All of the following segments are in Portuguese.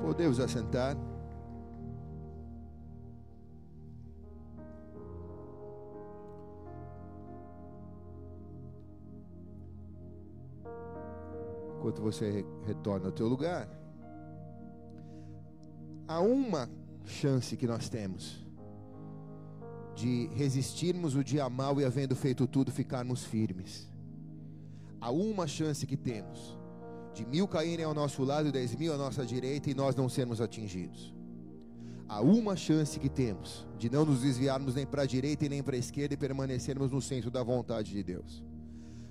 Podemos assentar. Enquanto você retorna ao teu lugar, há uma chance que nós temos de resistirmos o dia mal e havendo feito tudo ficarmos firmes. Há uma chance que temos de mil caírem ao nosso lado e dez mil à nossa direita e nós não sermos atingidos. Há uma chance que temos de não nos desviarmos nem para a direita e nem para a esquerda e permanecermos no centro da vontade de Deus.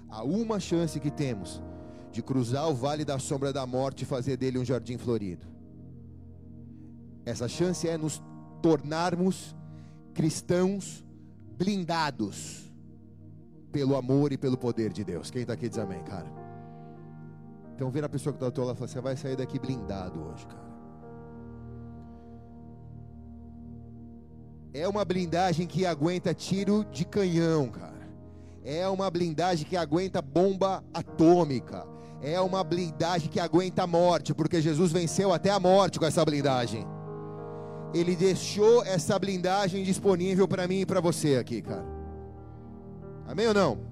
Há uma chance que temos de cruzar o vale da sombra da morte e fazer dele um jardim florido. Essa chance é nos tornarmos cristãos blindados pelo amor e pelo poder de Deus. Quem está aqui diz amém, cara. Então vira a pessoa que está ao teu lado e fala, você vai sair daqui blindado hoje, cara. É uma blindagem que aguenta tiro de canhão, cara. É uma blindagem que aguenta bomba atômica. É uma blindagem que aguenta a morte, porque Jesus venceu até a morte com essa blindagem. Ele deixou essa blindagem disponível para mim e para você aqui, cara. Amém ou não?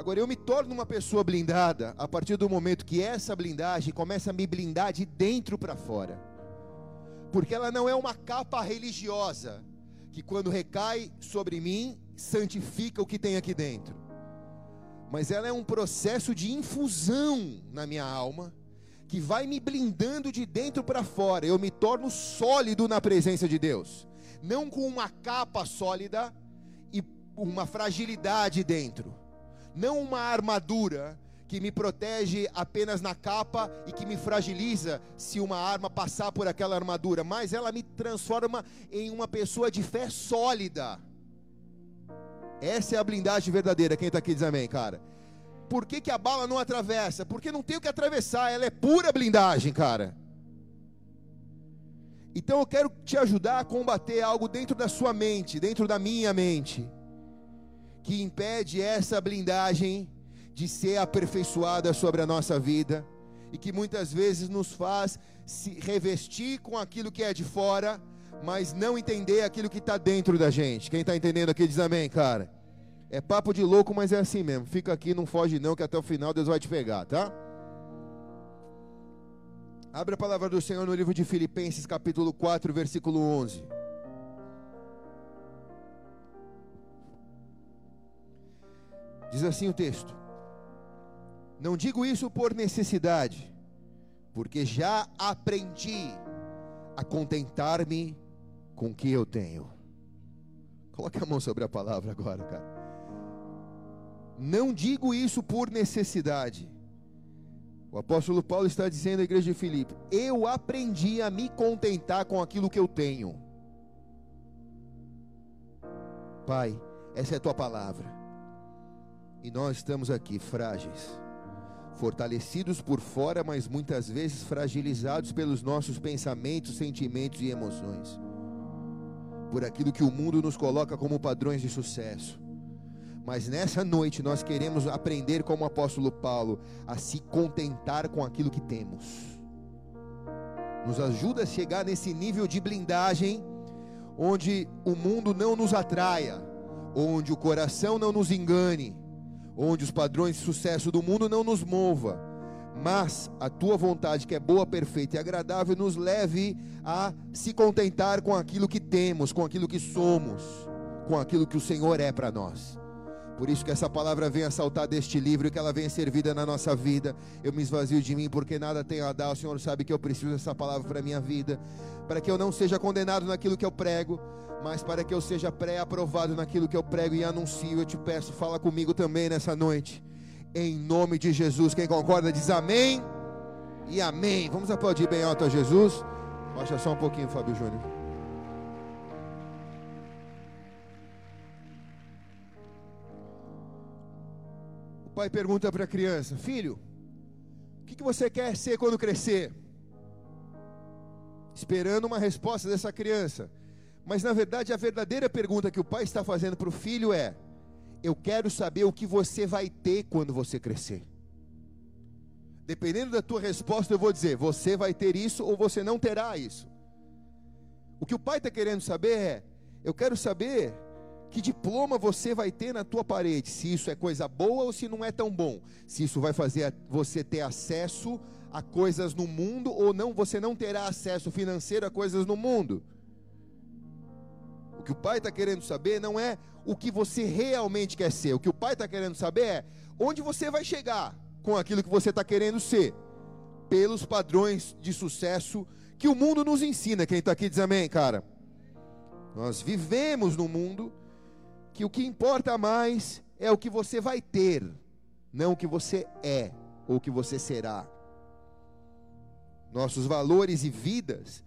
Agora eu me torno uma pessoa blindada a partir do momento que essa blindagem começa a me blindar de dentro para fora. Porque ela não é uma capa religiosa que quando recai sobre mim santifica o que tem aqui dentro. Mas ela é um processo de infusão na minha alma que vai me blindando de dentro para fora. Eu me torno sólido na presença de Deus, não com uma capa sólida e uma fragilidade dentro não uma armadura que me protege apenas na capa e que me fragiliza se uma arma passar por aquela armadura, mas ela me transforma em uma pessoa de fé sólida. Essa é a blindagem verdadeira. Quem está aqui diz amém, cara. Por que, que a bala não atravessa? Porque não tem o que atravessar, ela é pura blindagem, cara. Então eu quero te ajudar a combater algo dentro da sua mente, dentro da minha mente que impede essa blindagem de ser aperfeiçoada sobre a nossa vida e que muitas vezes nos faz se revestir com aquilo que é de fora, mas não entender aquilo que está dentro da gente. Quem está entendendo aqui diz amém, cara. É papo de louco, mas é assim mesmo. Fica aqui, não foge não, que até o final Deus vai te pegar, tá? Abre a palavra do Senhor no livro de Filipenses, capítulo 4, versículo 11. Diz assim o texto: Não digo isso por necessidade, porque já aprendi a contentar-me com o que eu tenho. Coloque a mão sobre a palavra agora, cara. Não digo isso por necessidade. O apóstolo Paulo está dizendo à igreja de Filipe: Eu aprendi a me contentar com aquilo que eu tenho. Pai, essa é a tua palavra. E nós estamos aqui frágeis, fortalecidos por fora, mas muitas vezes fragilizados pelos nossos pensamentos, sentimentos e emoções, por aquilo que o mundo nos coloca como padrões de sucesso. Mas nessa noite nós queremos aprender, como o apóstolo Paulo, a se contentar com aquilo que temos. Nos ajuda a chegar nesse nível de blindagem, onde o mundo não nos atraia, onde o coração não nos engane, onde os padrões de sucesso do mundo não nos mova, mas a tua vontade, que é boa, perfeita e agradável, nos leve a se contentar com aquilo que temos, com aquilo que somos, com aquilo que o Senhor é para nós. Por isso que essa palavra venha saltar deste livro e que ela venha servida na nossa vida. Eu me esvazio de mim porque nada tenho a dar. O Senhor sabe que eu preciso dessa palavra para a minha vida, para que eu não seja condenado naquilo que eu prego, mas para que eu seja pré-aprovado naquilo que eu prego e anuncio. Eu te peço, fala comigo também nessa noite. Em nome de Jesus. Quem concorda diz amém e amém. Vamos aplaudir bem alto a Jesus. Baixa só um pouquinho, Fábio Júnior. Pai pergunta para a criança: Filho, o que, que você quer ser quando crescer? Esperando uma resposta dessa criança. Mas na verdade, a verdadeira pergunta que o pai está fazendo para o filho é: Eu quero saber o que você vai ter quando você crescer. Dependendo da tua resposta, eu vou dizer: você vai ter isso ou você não terá isso. O que o pai está querendo saber é: eu quero saber que diploma você vai ter na tua parede, se isso é coisa boa ou se não é tão bom, se isso vai fazer você ter acesso a coisas no mundo ou não, você não terá acesso financeiro a coisas no mundo. O que o pai está querendo saber não é o que você realmente quer ser, o que o pai está querendo saber é onde você vai chegar com aquilo que você está querendo ser, pelos padrões de sucesso que o mundo nos ensina. Quem está aqui diz amém, cara. Nós vivemos no mundo que o que importa mais é o que você vai ter, não o que você é ou o que você será. Nossos valores e vidas,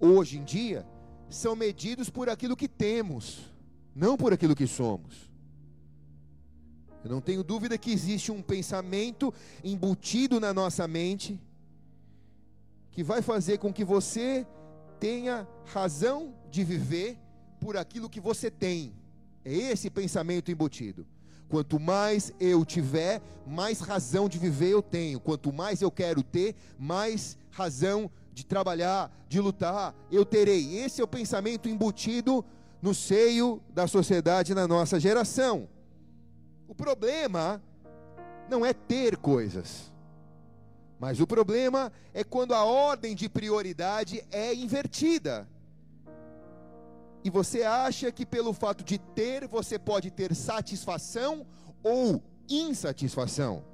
hoje em dia, são medidos por aquilo que temos, não por aquilo que somos. Eu não tenho dúvida que existe um pensamento embutido na nossa mente que vai fazer com que você tenha razão de viver por aquilo que você tem. É esse pensamento embutido. Quanto mais eu tiver, mais razão de viver eu tenho. Quanto mais eu quero ter, mais razão de trabalhar, de lutar, eu terei. Esse é o pensamento embutido no seio da sociedade na nossa geração. O problema não é ter coisas, mas o problema é quando a ordem de prioridade é invertida e você acha que pelo fato de ter, você pode ter satisfação ou insatisfação.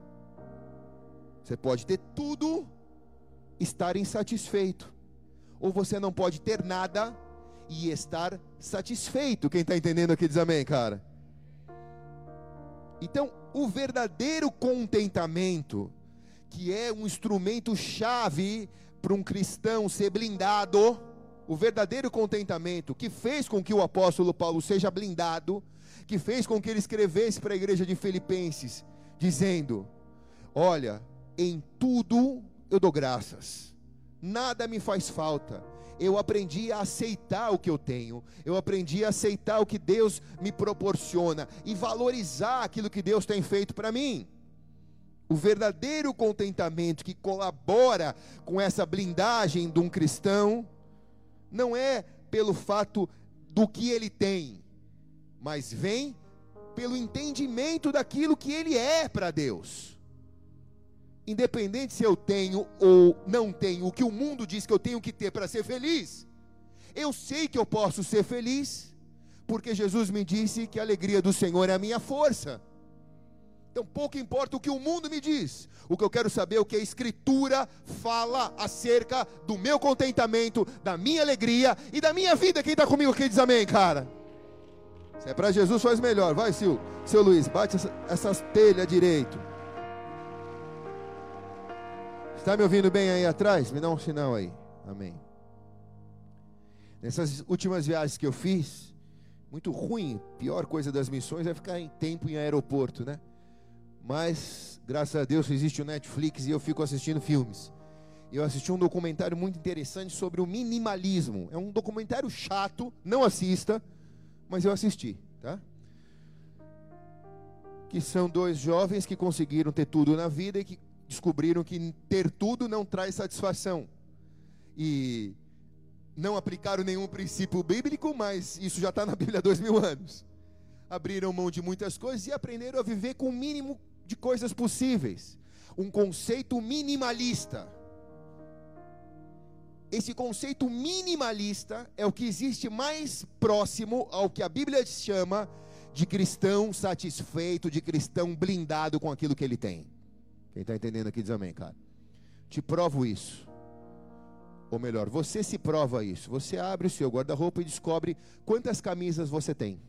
Você pode ter tudo, estar insatisfeito. Ou você não pode ter nada e estar satisfeito. Quem está entendendo aqui diz amém, cara. Então, o verdadeiro contentamento, que é um instrumento chave para um cristão ser blindado, o verdadeiro contentamento que fez com que o apóstolo Paulo seja blindado, que fez com que ele escrevesse para a igreja de Filipenses, dizendo: Olha, em tudo eu dou graças, nada me faz falta. Eu aprendi a aceitar o que eu tenho, eu aprendi a aceitar o que Deus me proporciona e valorizar aquilo que Deus tem feito para mim. O verdadeiro contentamento que colabora com essa blindagem de um cristão não é pelo fato do que ele tem, mas vem pelo entendimento daquilo que ele é para Deus. Independente se eu tenho ou não tenho o que o mundo diz que eu tenho que ter para ser feliz, eu sei que eu posso ser feliz, porque Jesus me disse que a alegria do Senhor é a minha força. Então pouco importa o que o mundo me diz. O que eu quero saber é o que a Escritura fala acerca do meu contentamento, da minha alegria e da minha vida. Quem está comigo aqui diz amém, cara. Se é para Jesus, faz melhor. Vai, Sil. Seu Luiz, bate essa, essas telhas direito. Está me ouvindo bem aí atrás? Me dá um sinal aí. Amém. Nessas últimas viagens que eu fiz, muito ruim, pior coisa das missões é ficar em tempo em aeroporto, né? Mas, graças a Deus, existe o Netflix e eu fico assistindo filmes. Eu assisti um documentário muito interessante sobre o minimalismo. É um documentário chato, não assista, mas eu assisti, tá? Que são dois jovens que conseguiram ter tudo na vida e que descobriram que ter tudo não traz satisfação. E não aplicaram nenhum princípio bíblico, mas isso já está na Bíblia há dois mil anos. Abriram mão de muitas coisas e aprenderam a viver com o mínimo de coisas possíveis. Um conceito minimalista. Esse conceito minimalista é o que existe mais próximo ao que a Bíblia chama de cristão satisfeito, de cristão blindado com aquilo que ele tem. Quem está entendendo aqui diz amém, cara. Te provo isso. Ou melhor, você se prova isso. Você abre o seu guarda-roupa e descobre quantas camisas você tem.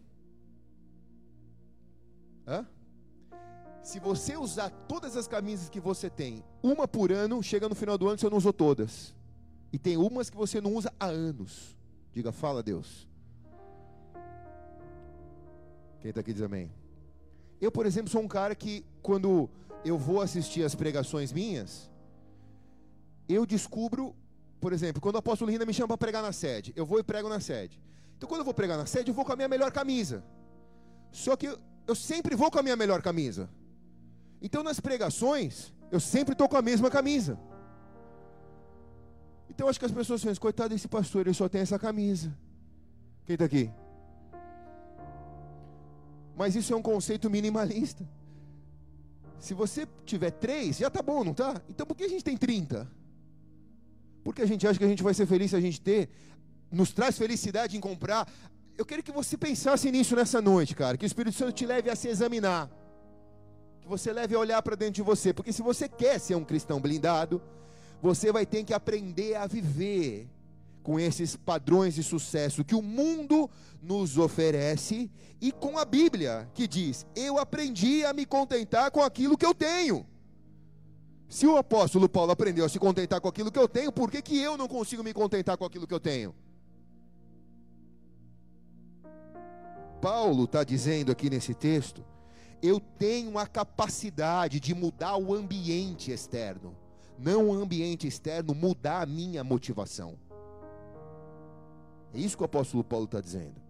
Hã? Se você usar todas as camisas que você tem, uma por ano, chega no final do ano você não usou todas. E tem umas que você não usa há anos. Diga, fala Deus. Quem está aqui diz amém. Eu, por exemplo, sou um cara que, quando eu vou assistir as pregações minhas, eu descubro, por exemplo, quando o apóstolo Rina me chama para pregar na sede, eu vou e prego na sede. Então, quando eu vou pregar na sede, eu vou com a minha melhor camisa. Só que eu, sempre vou com a minha melhor camisa. Então, nas pregações, Eu sempre estou com a mesma camisa. Então acho que as pessoas pensam, coitado desse pastor, ele só tem essa camisa. Quem está aqui? Mas isso é um conceito minimalista. Se você tiver três, já tá bom, não tá? Então por que a gente tem 30? Porque a gente acha que a gente vai ser feliz se a gente ter, nos traz felicidade em comprar. Eu quero que você pensasse nisso nessa noite, cara. Que o Espírito Santo te leve a se examinar. Você leve a olhar para dentro de você. Porque se você quer ser um cristão blindado, você vai ter que aprender a viver com esses padrões de sucesso que o mundo nos oferece e com a Bíblia, que diz: Eu aprendi a me contentar com aquilo que eu tenho. Se o apóstolo Paulo aprendeu a se contentar com aquilo que eu tenho, por que, que eu não consigo me contentar com aquilo que eu tenho? Paulo está dizendo aqui nesse texto: eu tenho a capacidade de mudar o ambiente externo, não o ambiente externo mudar a minha motivação. É isso que o apóstolo Paulo está dizendo.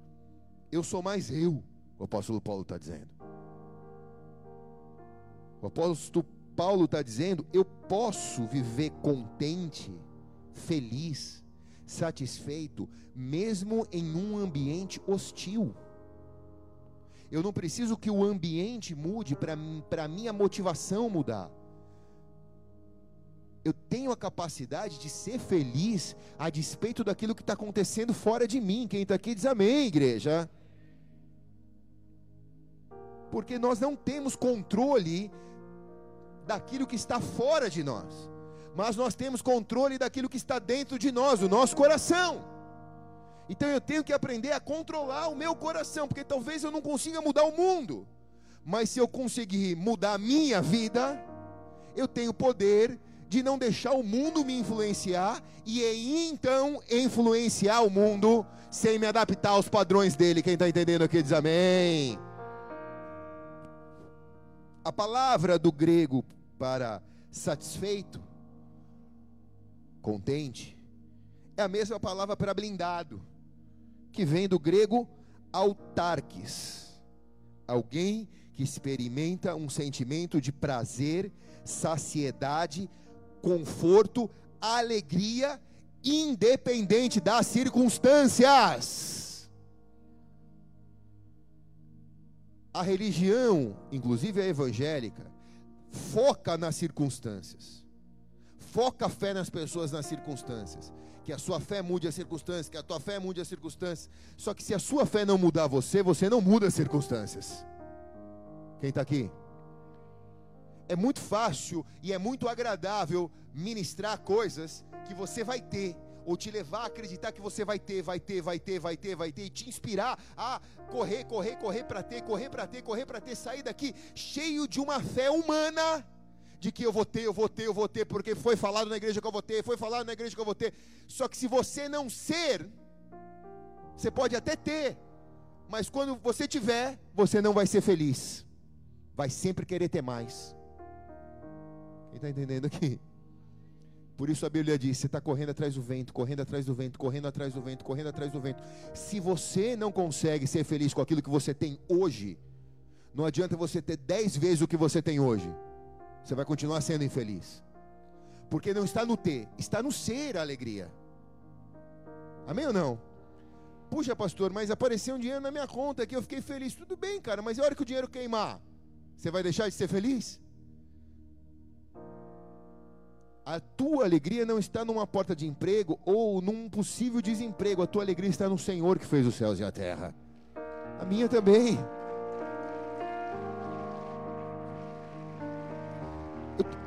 Eu sou mais eu, o apóstolo Paulo está dizendo. O apóstolo Paulo está dizendo: eu posso viver contente, feliz, satisfeito, mesmo em um ambiente hostil. Eu não preciso que o ambiente mude para a minha motivação mudar eu tenho a capacidade de ser feliz a despeito daquilo que está acontecendo fora de mim. Quem está aqui diz amém, igreja. Porque nós não temos controle daquilo que está fora de nós, mas nós temos controle daquilo que está dentro de nós, o nosso coração. Então eu tenho que aprender a controlar o meu coração, porque talvez eu não consiga mudar o mundo, mas se eu conseguir mudar a minha vida, eu tenho poder de não deixar o mundo me influenciar e então influenciar o mundo sem me adaptar aos padrões dele. Quem está entendendo aqui diz amém. A palavra do grego para satisfeito, contente, é a mesma palavra para blindado, que vem do grego autarques, alguém que experimenta um sentimento de prazer, saciedade, conforto, alegria, independente das circunstâncias. A religião, inclusive a evangélica, foca nas circunstâncias. Foca a fé nas pessoas nas circunstâncias. Que a sua fé mude as circunstâncias, que a tua fé mude as circunstâncias. Só que se a sua fé não mudar você, você não muda as circunstâncias. Quem está aqui? é muito fácil e é muito agradável ministrar coisas que você vai ter, ou te levar a acreditar que você vai ter, vai ter, vai ter, vai ter, vai ter, e te inspirar a correr, correr, correr para ter, correr para ter, correr para ter, sair daqui cheio de uma fé humana, de que eu vou ter, eu vou ter, eu vou ter, porque foi falado na igreja que eu vou ter, foi falado na igreja que eu vou ter. Só que se você não ser, você pode até ter, mas quando você tiver, você não vai ser feliz, vai sempre querer ter mais. Quem está entendendo aqui? Por isso a Bíblia diz: você está correndo atrás do vento, correndo atrás do vento, correndo atrás do vento, correndo atrás do vento. Se você não consegue ser feliz com aquilo que você tem hoje, não adianta você ter dez vezes o que você tem hoje. Você vai continuar sendo infeliz. Porque não está no ter, está no ser a alegria. Amém ou não? Puxa, pastor, mas apareceu um dinheiro na minha conta aqui, eu fiquei feliz. Tudo bem, cara, mas a hora que o dinheiro queimar? Você vai deixar de ser feliz? A tua alegria não está numa porta de emprego ou num possível desemprego. A tua alegria está no Senhor que fez os céus e a terra. A minha também.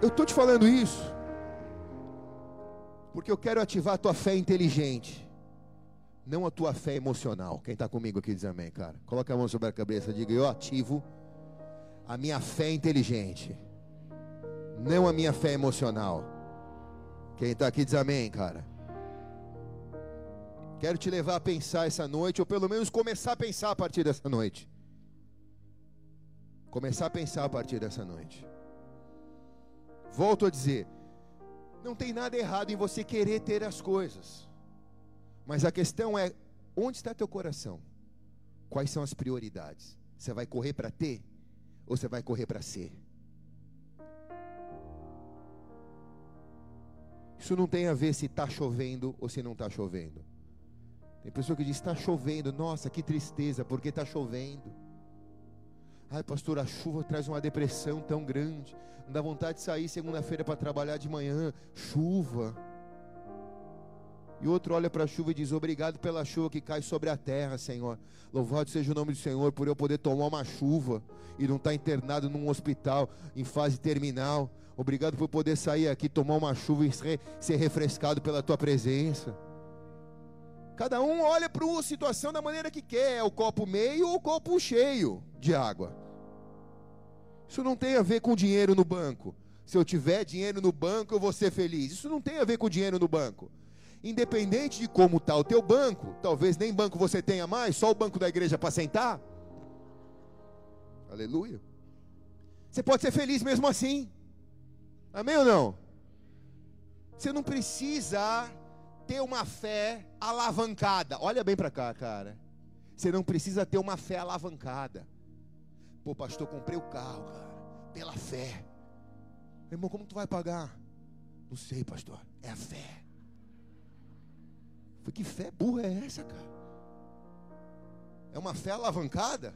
Eu estou te falando isso porque eu quero ativar a tua fé inteligente, não a tua fé emocional. Quem está comigo aqui diz amém, cara. Coloca a mão sobre a cabeça diga: Eu ativo a minha fé inteligente, não a minha fé emocional. Quem está aqui diz amém, cara. Quero te levar a pensar essa noite, ou pelo menos começar a pensar a partir dessa noite. Começar a pensar a partir dessa noite. Volto a dizer: não tem nada errado em você querer ter as coisas, mas a questão é: onde está teu coração? Quais são as prioridades? Você vai correr para ter ou você vai correr para ser? Isso não tem a ver se está chovendo ou se não está chovendo. Tem pessoa que diz: está chovendo, nossa, que tristeza, porque está chovendo. Ai, pastor, a chuva traz uma depressão tão grande. Não dá vontade de sair segunda-feira para trabalhar de manhã. Chuva. E outro olha para a chuva e diz: Obrigado pela chuva que cai sobre a terra, Senhor. Louvado seja o nome do Senhor por eu poder tomar uma chuva e não estar tá internado num hospital em fase terminal. Obrigado por poder sair aqui, tomar uma chuva e ser refrescado pela tua presença. Cada um olha para a situação da maneira que quer, é o copo meio ou o copo cheio de água. Isso não tem a ver com dinheiro no banco. Se eu tiver dinheiro no banco, eu vou ser feliz. Isso não tem a ver com dinheiro no banco. Independente de como está o teu banco, talvez nem banco você tenha mais, só o banco da igreja para sentar. Aleluia. Você pode ser feliz mesmo assim. Amém ou não? Você não precisa ter uma fé alavancada. Olha bem para cá, cara. Você não precisa ter uma fé alavancada. Pô, pastor, comprei o carro, cara, pela fé. Irmão, como tu vai pagar? Não sei, pastor. É a fé. Foi que fé burra é essa, cara? É uma fé alavancada?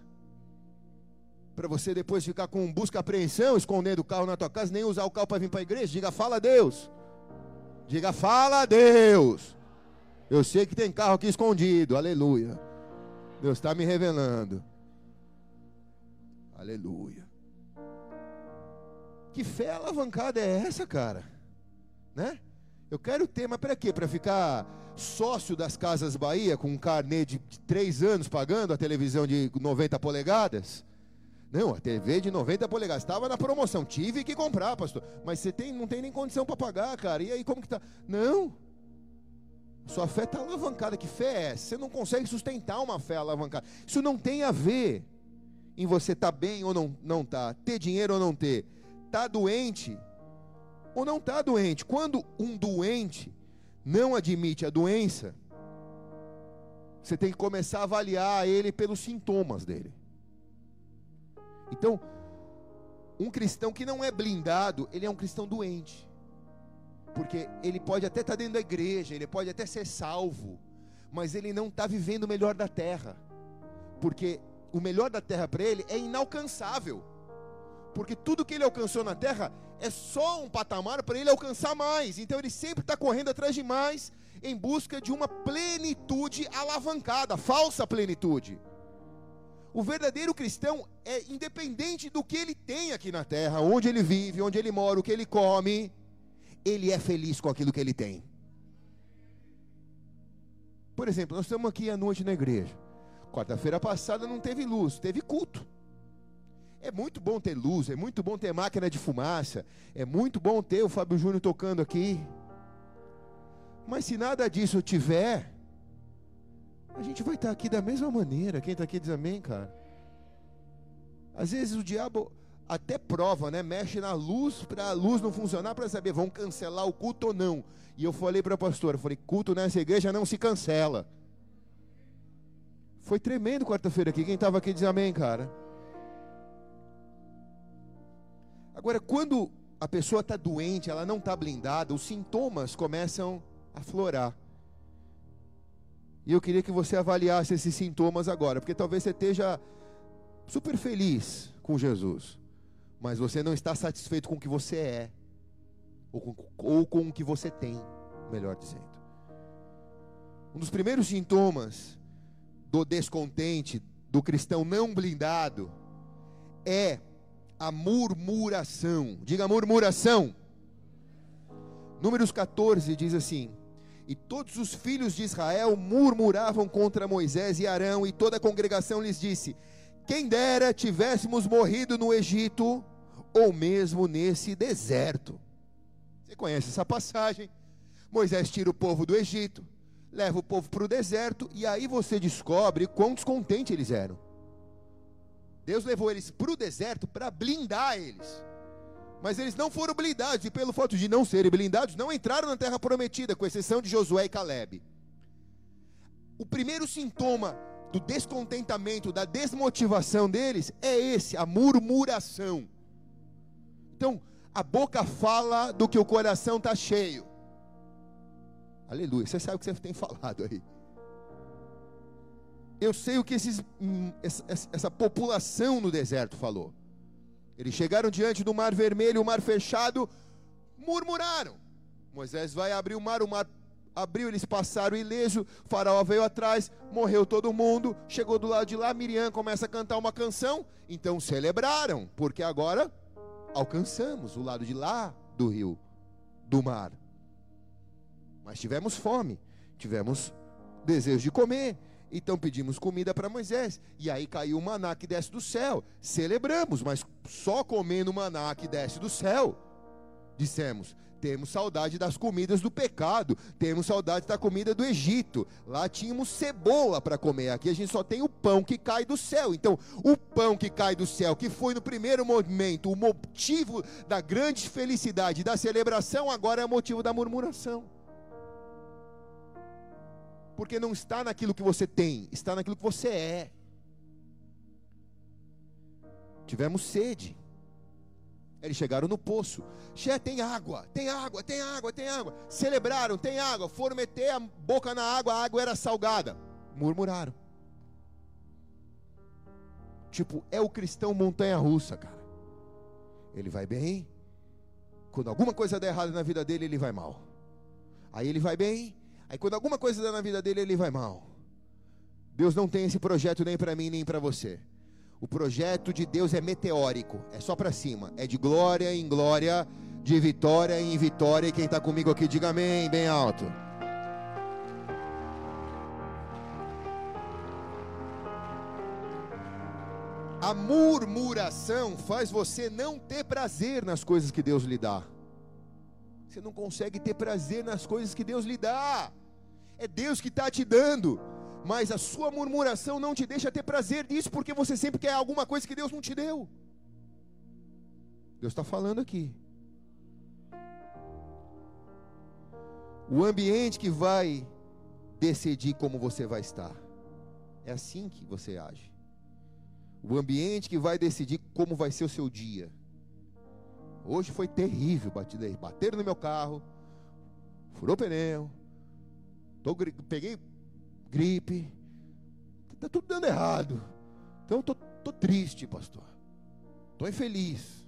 para você depois ficar com busca apreensão, escondendo o carro na tua casa, nem usar o carro para vir para a igreja. Diga, fala a Deus. Diga, fala Deus. Eu sei que tem carro aqui escondido, aleluia. Deus está me revelando. Aleluia. Que fé alavancada é essa, cara? Né? Eu quero ter, mas para quê? Para ficar sócio das Casas Bahia com um carnê de, de três anos pagando a televisão de 90 polegadas? Não, a TV de 90 polegadas estava na promoção, tive que comprar, pastor. Mas você tem, não tem nem condição para pagar, cara. E aí como que tá? Não. Sua fé está alavancada. Que fé é essa? Você não consegue sustentar uma fé alavancada. Isso não tem a ver em você estar tá bem ou não não tá, ter dinheiro ou não ter, tá doente ou não tá doente. Quando um doente não admite a doença, você tem que começar a avaliar ele pelos sintomas dele. Então, um cristão que não é blindado, ele é um cristão doente. Porque ele pode até estar dentro da igreja, ele pode até ser salvo, mas ele não está vivendo o melhor da terra. Porque o melhor da terra para ele é inalcançável. Porque tudo que ele alcançou na terra é só um patamar para ele alcançar mais. Então ele sempre está correndo atrás de mais, em busca de uma plenitude alavancada, falsa plenitude. O verdadeiro cristão é independente do que ele tem aqui na terra, onde ele vive, onde ele mora, o que ele come, ele é feliz com aquilo que ele tem. Por exemplo, nós estamos aqui à noite na igreja. Quarta-feira passada não teve luz, teve culto. É muito bom ter luz, é muito bom ter máquina de fumaça, é muito bom ter o Fábio Júnior tocando aqui. Mas se nada disso tiver, a gente vai estar aqui da mesma maneira. Quem está aqui diz amém, cara. Às vezes o diabo até prova, né? Mexe na luz para a luz não funcionar para saber vão cancelar o culto ou não. E eu falei para a pastora, falei, culto nessa igreja não se cancela. Foi tremendo quarta-feira aqui. Quem estava aqui diz amém, cara. Agora, quando a pessoa está doente, ela não está blindada, os sintomas começam a florar. E eu queria que você avaliasse esses sintomas agora, porque talvez você esteja super feliz com Jesus, mas você não está satisfeito com o que você é, ou com, ou com o que você tem, melhor dizendo. Um dos primeiros sintomas do descontente, do cristão não blindado, é a murmuração. Diga murmuração. Números 14 diz assim: e todos os filhos de Israel murmuravam contra Moisés e Arão, e toda a congregação lhes disse: Quem dera tivéssemos morrido no Egito, ou mesmo nesse deserto. Você conhece essa passagem? Moisés tira o povo do Egito, leva o povo para o deserto, e aí você descobre quão descontente eles eram. Deus levou eles para o deserto para blindar eles. Mas eles não foram blindados, e pelo fato de não serem blindados, não entraram na terra prometida, com exceção de Josué e Caleb. O primeiro sintoma do descontentamento, da desmotivação deles é esse, a murmuração. Então, a boca fala do que o coração está cheio. Aleluia. Você sabe o que você tem falado aí. Eu sei o que esses, hum, essa, essa população no deserto falou. Eles chegaram diante do mar vermelho, o mar fechado, murmuraram. Moisés vai abrir o mar, o mar abriu, eles passaram ileso, faraó veio atrás, morreu todo mundo, chegou do lado de lá, Miriam começa a cantar uma canção, então celebraram, porque agora alcançamos o lado de lá do rio, do mar. Mas tivemos fome, tivemos desejo de comer, então pedimos comida para Moisés, e aí caiu o maná que desce do céu. Celebramos, mas só comendo o maná que desce do céu. Dissemos: temos saudade das comidas do pecado, temos saudade da comida do Egito. Lá tínhamos cebola para comer, aqui a gente só tem o pão que cai do céu. Então, o pão que cai do céu, que foi no primeiro momento o motivo da grande felicidade, da celebração, agora é motivo da murmuração. Porque não está naquilo que você tem, está naquilo que você é. Tivemos sede. Eles chegaram no poço. Xé, tem água, tem água, tem água, tem água. Celebraram, tem água. Foram meter a boca na água, a água era salgada. Murmuraram. Tipo, é o cristão montanha russa, cara. Ele vai bem. Quando alguma coisa der errado na vida dele, ele vai mal. Aí ele vai bem. Aí quando alguma coisa der na vida dele, ele vai mal. Deus não tem esse projeto nem para mim, nem para você. O projeto de Deus é meteórico, é só para cima, é de glória em glória, de vitória em vitória. E quem está comigo aqui, diga amém, bem alto. A murmuração faz você não ter prazer nas coisas que Deus lhe dá. Você não consegue ter prazer nas coisas que Deus lhe dá. É Deus que está te dando mas a sua murmuração não te deixa ter prazer nisso, porque você sempre quer alguma coisa que Deus não te deu. Deus está falando aqui. O ambiente que vai decidir como você vai estar. É assim que você age. O ambiente que vai decidir como vai ser o seu dia. Hoje foi terrível, bateram no meu carro, furou pneu, tô, peguei gripe, está tudo dando errado. Então eu tô, tô triste, pastor. Estou infeliz.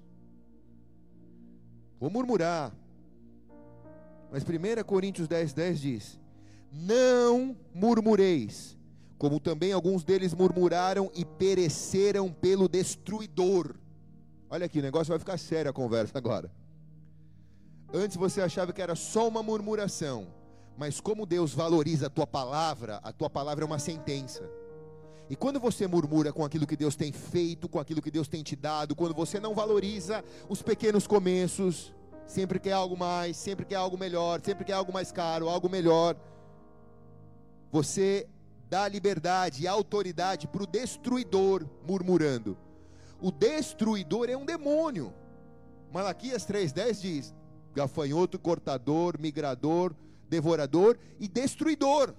Vou murmurar. Mas 1 Coríntios 10, 10 diz: Não murmureis, como também alguns deles murmuraram e pereceram pelo destruidor. Olha aqui, o negócio vai ficar sério a conversa agora. Antes você achava que era só uma murmuração. Mas como Deus valoriza a tua palavra, a tua palavra é uma sentença. E quando você murmura com aquilo que Deus tem feito, com aquilo que Deus tem te dado, quando você não valoriza os pequenos começos, sempre quer algo mais, sempre quer algo melhor, sempre quer algo mais caro, algo melhor, você dá liberdade e autoridade para o destruidor murmurando. O destruidor é um demônio. Malaquias 3,10 diz: gafanhoto, cortador, migrador, devorador e destruidor.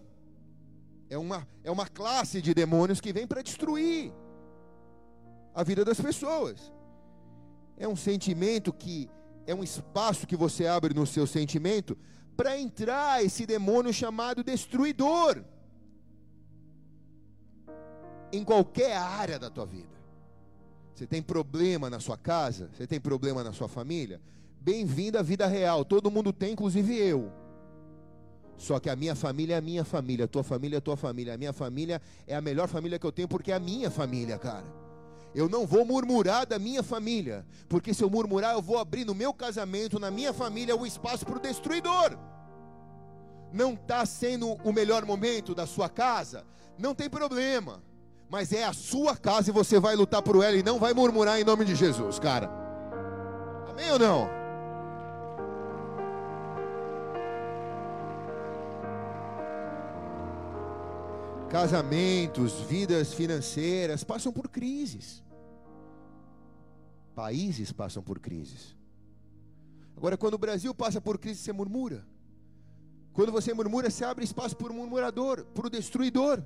É uma, é uma classe de demônios que vem para destruir a vida das pessoas. É um sentimento que é um espaço que você abre no seu sentimento para entrar esse demônio chamado destruidor em qualquer área da tua vida. Você tem problema na sua casa? Você tem problema na sua família? Bem-vindo à vida real. Todo mundo tem, inclusive eu. Só que a minha família é a minha família, a tua família é a tua família. A minha família é a melhor família que eu tenho porque é a minha família, cara. Eu não vou murmurar da minha família, porque se eu murmurar, eu vou abrir no meu casamento, na minha família, o espaço para o destruidor. Não está sendo o melhor momento da sua casa? Não tem problema, mas é a sua casa e você vai lutar por ela e não vai murmurar em nome de Jesus, cara. Amém ou não? Casamentos, vidas financeiras passam por crises. Países passam por crises. Agora, quando o Brasil passa por crise, você murmura. Quando você murmura, você abre espaço para o murmurador, para o destruidor.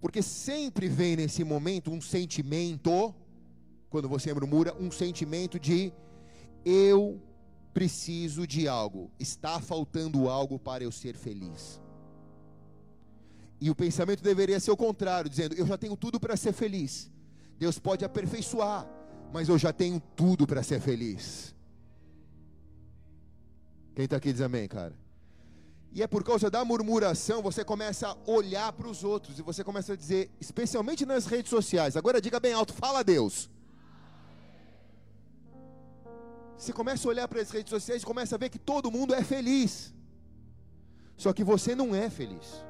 Porque sempre vem nesse momento um sentimento, quando você murmura, um sentimento de eu preciso de algo, está faltando algo para eu ser feliz. E o pensamento deveria ser o contrário, dizendo: eu já tenho tudo para ser feliz. Deus pode aperfeiçoar, mas eu já tenho tudo para ser feliz. Quem está aqui diz amém, cara? E é por causa da murmuração, você começa a olhar para os outros e você começa a dizer, especialmente nas redes sociais, agora diga bem alto, fala a Deus. Você começa a olhar para as redes sociais e começa a ver que todo mundo é feliz. Só que você não é feliz.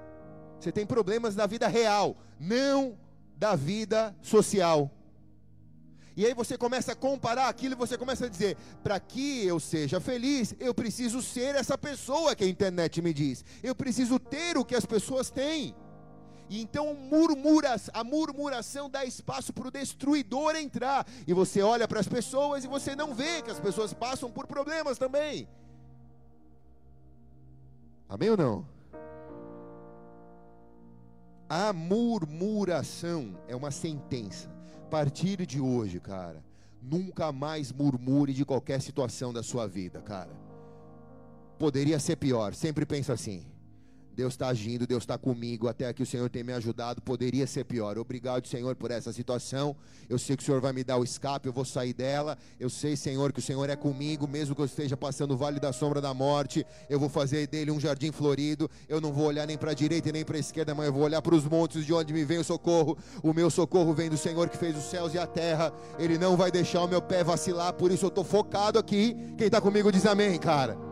Você tem problemas da vida real, não da vida social. E aí você começa a comparar aquilo e você começa a dizer: para que eu seja feliz, eu preciso ser essa pessoa que a internet me diz. Eu preciso ter o que as pessoas têm. E então murmuras, a murmuração dá espaço para o destruidor entrar. E você olha para as pessoas e você não vê que as pessoas passam por problemas também. Amém ou não? A murmuração é uma sentença. Partir de hoje, cara, nunca mais murmure de qualquer situação da sua vida, cara. Poderia ser pior, sempre pensa assim. Deus está agindo, Deus está comigo, até aqui o Senhor tem me ajudado, poderia ser pior. Obrigado, Senhor, por essa situação. Eu sei que o Senhor vai me dar o escape, eu vou sair dela. Eu sei, Senhor, que o Senhor é comigo, mesmo que eu esteja passando o vale da sombra da morte. Eu vou fazer dele um jardim florido. Eu não vou olhar nem para a direita nem para a esquerda, mas eu vou olhar para os montes de onde me vem o socorro. O meu socorro vem do Senhor que fez os céus e a terra. Ele não vai deixar o meu pé vacilar, por isso eu estou focado aqui. Quem está comigo diz amém, cara.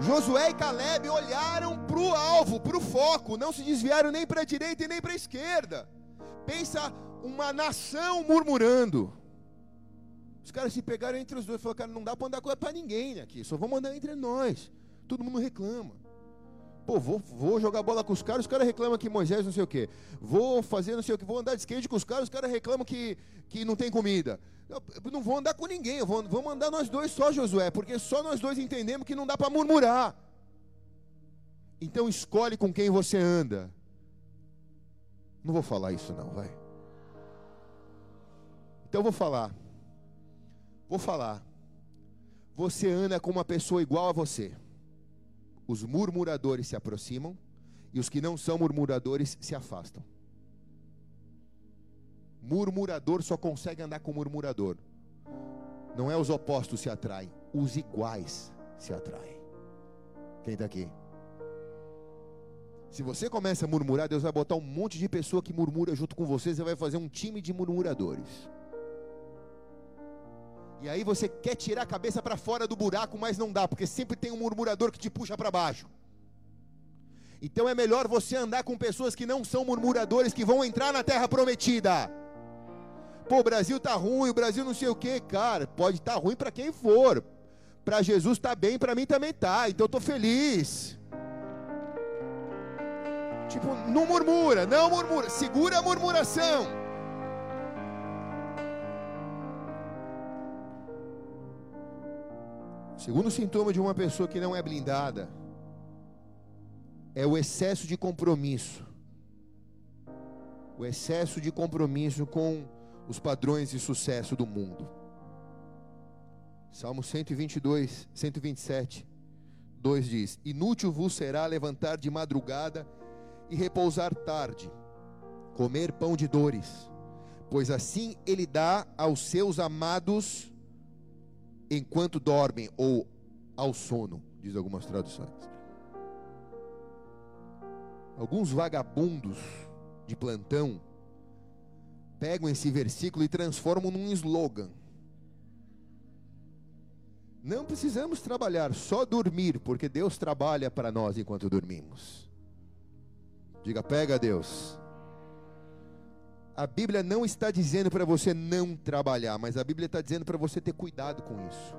Josué e Caleb olharam para o alvo, para o foco, não se desviaram nem para a direita e nem para a esquerda. Pensa uma nação murmurando. Os caras se pegaram entre os dois e falaram: cara, não dá para andar para ninguém aqui, só vamos andar entre nós. Todo mundo reclama. Pô, vou, vou jogar bola com os caras, os caras reclamam que Moisés não sei o quê. Vou fazer não sei o que, vou andar de skate com os caras, os caras reclamam que, que não tem comida. Eu não vou andar com ninguém, eu vou, vamos andar nós dois só, Josué, porque só nós dois entendemos que não dá para murmurar. Então escolhe com quem você anda. Não vou falar isso não, vai. Então eu vou falar. Vou falar. Você anda com uma pessoa igual a você os murmuradores se aproximam e os que não são murmuradores se afastam. Murmurador só consegue andar com murmurador. Não é os opostos se atraem, os iguais se atraem. Quem está aqui? Se você começa a murmurar, Deus vai botar um monte de pessoa que murmura junto com você, você vai fazer um time de murmuradores. E aí você quer tirar a cabeça para fora do buraco, mas não dá, porque sempre tem um murmurador que te puxa para baixo. Então é melhor você andar com pessoas que não são murmuradores, que vão entrar na terra prometida. Pô, o Brasil tá ruim, o Brasil não sei o que, cara. Pode estar tá ruim para quem for. Para Jesus tá bem, para mim também tá. Então eu tô feliz. Tipo, não murmura, não murmura, segura a murmuração. Segundo sintoma de uma pessoa que não é blindada é o excesso de compromisso. O excesso de compromisso com os padrões de sucesso do mundo. Salmo 122, 127, 2 diz: Inútil vos será levantar de madrugada e repousar tarde, comer pão de dores, pois assim ele dá aos seus amados enquanto dormem ou ao sono, diz algumas traduções. Alguns vagabundos de plantão pegam esse versículo e transformam num slogan. Não precisamos trabalhar, só dormir, porque Deus trabalha para nós enquanto dormimos. Diga, pega Deus. A Bíblia não está dizendo para você não trabalhar, mas a Bíblia está dizendo para você ter cuidado com isso.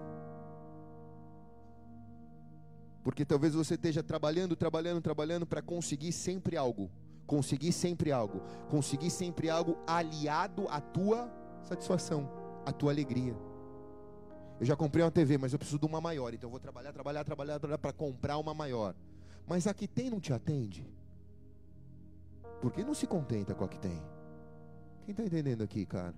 Porque talvez você esteja trabalhando, trabalhando, trabalhando para conseguir sempre algo. Conseguir sempre algo. Conseguir sempre algo aliado à tua satisfação, à tua alegria. Eu já comprei uma TV, mas eu preciso de uma maior. Então eu vou trabalhar, trabalhar, trabalhar, trabalhar para comprar uma maior. Mas a que tem não te atende? Por que não se contenta com a que tem? Quem está entendendo aqui, cara?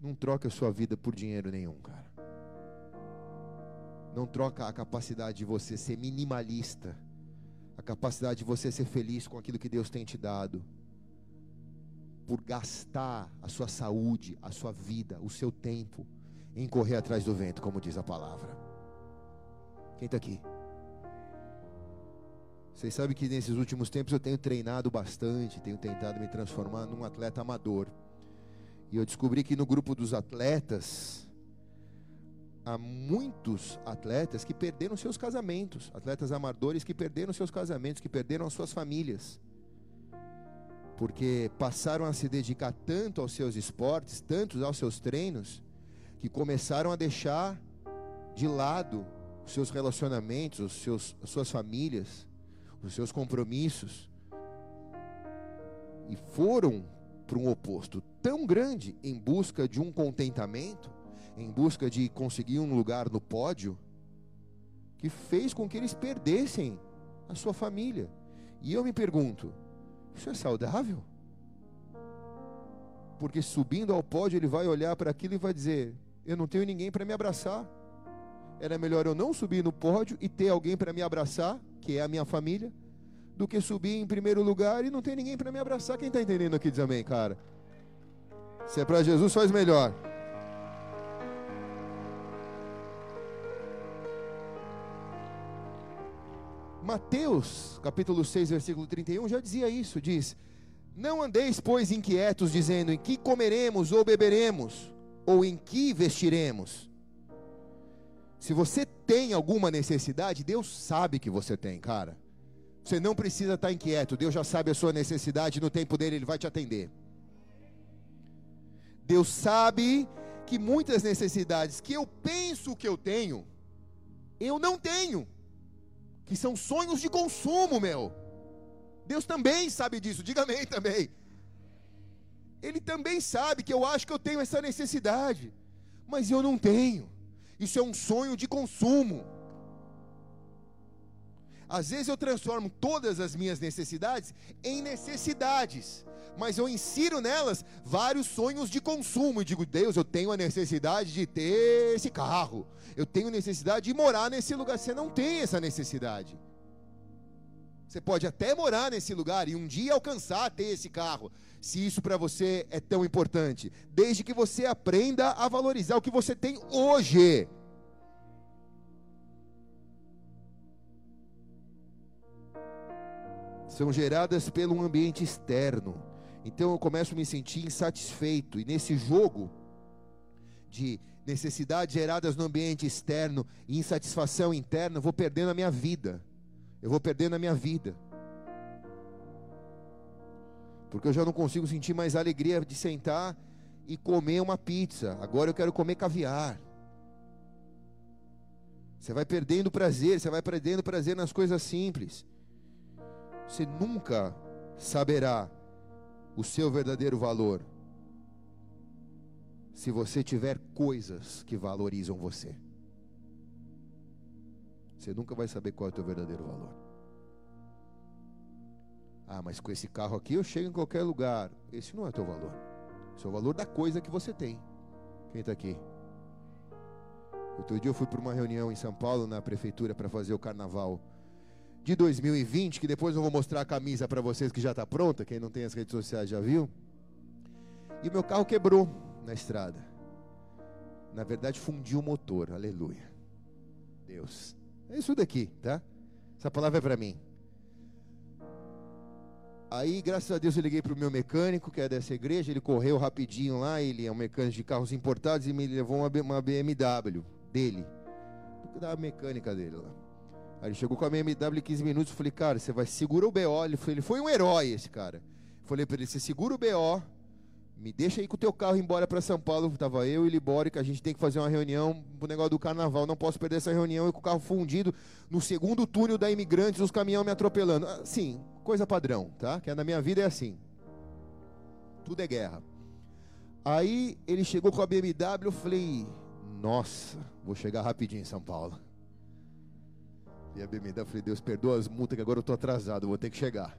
Não troca a sua vida por dinheiro nenhum, cara. Não troca a capacidade de você ser minimalista, a capacidade de você ser feliz com aquilo que Deus tem te dado, por gastar a sua saúde, a sua vida, o seu tempo em correr atrás do vento, como diz a palavra. Quem está aqui? Vocês sabem que nesses últimos tempos eu tenho treinado bastante, tenho tentado me transformar num atleta amador. E eu descobri que no grupo dos atletas, há muitos atletas que perderam seus casamentos, atletas amadores que perderam seus casamentos, que perderam as suas famílias. Porque passaram a se dedicar tanto aos seus esportes, tanto aos seus treinos, que começaram a deixar de lado os seus relacionamentos, os seus, as suas famílias, os seus compromissos. E foram para um oposto tão grande em busca de um contentamento, em busca de conseguir um lugar no pódio, que fez com que eles perdessem a sua família. E eu me pergunto: isso é saudável? Porque subindo ao pódio, ele vai olhar para aquilo e vai dizer: Eu não tenho ninguém para me abraçar. Era melhor eu não subir no pódio e ter alguém para me abraçar, que é a minha família, do que subir em primeiro lugar e não ter ninguém para me abraçar. Quem está entendendo aqui diz amém, cara? Se é para Jesus, faz melhor. Mateus, capítulo 6, versículo 31, já dizia isso, diz: Não andeis, pois, inquietos, dizendo em que comeremos ou beberemos, ou em que vestiremos. Se você tem alguma necessidade, Deus sabe que você tem, cara. Você não precisa estar inquieto, Deus já sabe a sua necessidade, no tempo dele ele vai te atender. Deus sabe que muitas necessidades que eu penso que eu tenho, eu não tenho, que são sonhos de consumo, meu. Deus também sabe disso, diga amém também. Ele também sabe que eu acho que eu tenho essa necessidade, mas eu não tenho. Isso é um sonho de consumo. Às vezes eu transformo todas as minhas necessidades em necessidades, mas eu insiro nelas vários sonhos de consumo e digo: Deus, eu tenho a necessidade de ter esse carro, eu tenho necessidade de morar nesse lugar. Você não tem essa necessidade. Você pode até morar nesse lugar e um dia alcançar ter esse carro, se isso para você é tão importante, desde que você aprenda a valorizar o que você tem hoje. são geradas pelo ambiente externo. Então eu começo a me sentir insatisfeito. E nesse jogo de necessidades geradas no ambiente externo e insatisfação interna, eu vou perdendo a minha vida. Eu vou perdendo a minha vida. Porque eu já não consigo sentir mais alegria de sentar e comer uma pizza. Agora eu quero comer caviar. Você vai perdendo prazer, você vai perdendo prazer nas coisas simples você nunca saberá o seu verdadeiro valor se você tiver coisas que valorizam você. Você nunca vai saber qual é o teu verdadeiro valor. Ah, mas com esse carro aqui eu chego em qualquer lugar. Esse não é o teu valor. Esse é o valor da coisa que você tem. Quem está aqui? Outro dia eu fui para uma reunião em São Paulo, na prefeitura, para fazer o carnaval de 2020, que depois eu vou mostrar a camisa para vocês que já está pronta, quem não tem as redes sociais já viu. E meu carro quebrou na estrada. Na verdade, fundiu o motor. Aleluia. Deus. É isso daqui, tá? Essa palavra é para mim. Aí, graças a Deus, eu liguei para o meu mecânico, que é dessa igreja. Ele correu rapidinho lá. Ele é um mecânico de carros importados e me levou uma BMW dele, da mecânica dele lá. Aí ele chegou com a minha MW 15 minutos. Eu falei, cara, você vai segura o BO. Ele foi, ele foi um herói, esse cara. Eu falei para ele, você segura o BO, me deixa aí com o teu carro embora para São Paulo. Tava eu e Libório, que a gente tem que fazer uma reunião pro negócio do carnaval. Não posso perder essa reunião e com o carro fundido no segundo túnel da Imigrantes, os caminhões me atropelando. Ah, sim, coisa padrão, tá? Que na minha vida é assim. Tudo é guerra. Aí ele chegou com a BMW, eu falei, nossa, vou chegar rapidinho em São Paulo. E a BMW, falei, Deus, perdoa as multas que agora eu tô atrasado, vou ter que chegar.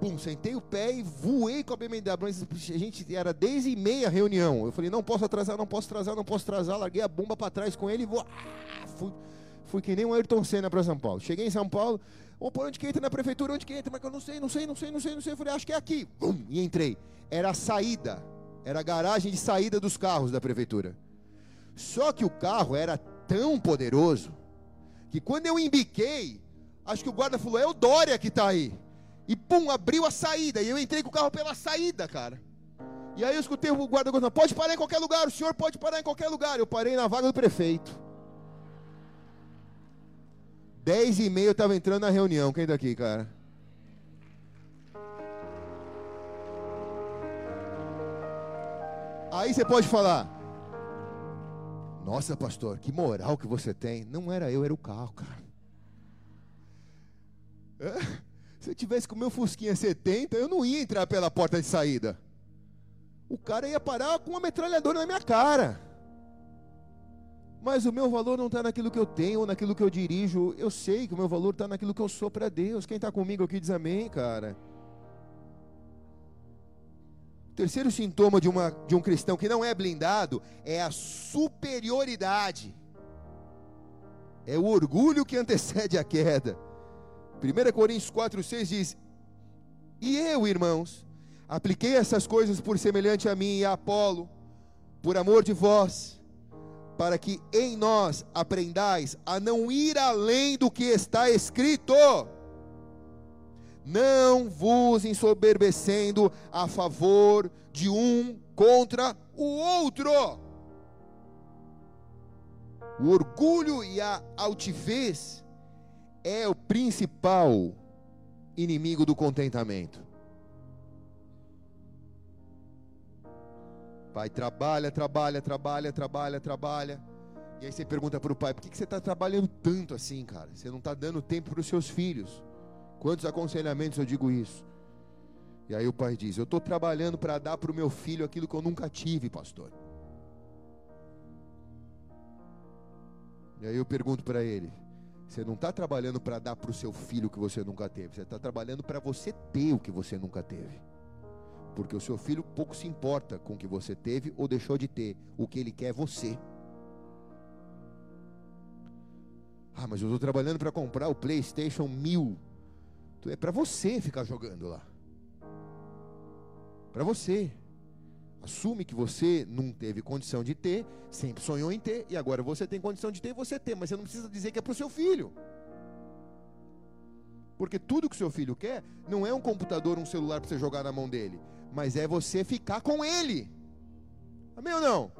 Pum, sentei o pé e voei com a BMW. A gente era 10 e meia reunião. Eu falei, não posso atrasar, não posso atrasar, não posso atrasar. Larguei a bomba para trás com ele e vou. Ah, fui, fui que nem um Ayrton Senna para São Paulo. Cheguei em São Paulo, por onde que entra na prefeitura, onde que entra? Mas eu não sei, não sei, não sei, não sei, não sei. Eu falei, acho que é aqui. Bum, e entrei. Era a saída, era a garagem de saída dos carros da prefeitura. Só que o carro era tão poderoso que quando eu embiquei, acho que o guarda falou: é o Dória que está aí. E pum, abriu a saída. E eu entrei com o carro pela saída, cara. E aí eu escutei o guarda falando: pode parar em qualquer lugar, o senhor pode parar em qualquer lugar. Eu parei na vaga do prefeito. Dez e meia eu estava entrando na reunião. Quem daqui, tá cara? Aí você pode falar: Nossa, pastor, que moral que você tem. Não era eu, era o carro, cara. Se eu tivesse com o meu Fusquinha 70, eu não ia entrar pela porta de saída. O cara ia parar com uma metralhadora na minha cara. Mas o meu valor não está naquilo que eu tenho ou naquilo que eu dirijo. Eu sei que o meu valor está naquilo que eu sou para Deus. Quem está comigo aqui diz amém, cara. O terceiro sintoma de, uma, de um cristão que não é blindado é a superioridade. É o orgulho que antecede a queda. 1 Coríntios 4, 6 diz: E eu, irmãos, apliquei essas coisas por semelhante a mim e a Apolo, por amor de vós para que em nós aprendais a não ir além do que está escrito, não vos ensoberbecendo a favor de um contra o outro. O orgulho e a altivez é o principal inimigo do contentamento. Pai, trabalha, trabalha, trabalha, trabalha, trabalha. E aí você pergunta para o pai: por que, você está trabalhando tanto assim, cara? Você não está dando tempo para os seus filhos. Quantos aconselhamentos eu digo isso? E aí o pai diz: Eu estou trabalhando para dar para o meu filho aquilo que eu nunca tive, pastor. E aí eu pergunto para ele: Você não está trabalhando para dar para o seu filho o que você nunca teve, você está trabalhando para você ter o que você nunca teve porque o seu filho pouco se importa com o que você teve ou deixou de ter. O que ele quer é você. Ah, mas eu estou trabalhando para comprar o PlayStation 1000. Então é para você ficar jogando lá. Para você. Assume que você não teve condição de ter, sempre sonhou em ter, e agora você tem condição de ter, você tem, mas você não precisa dizer que é para o seu filho. Porque tudo que seu filho quer não é um computador, um celular para você jogar na mão dele mas é você ficar com Ele. Amém ou não?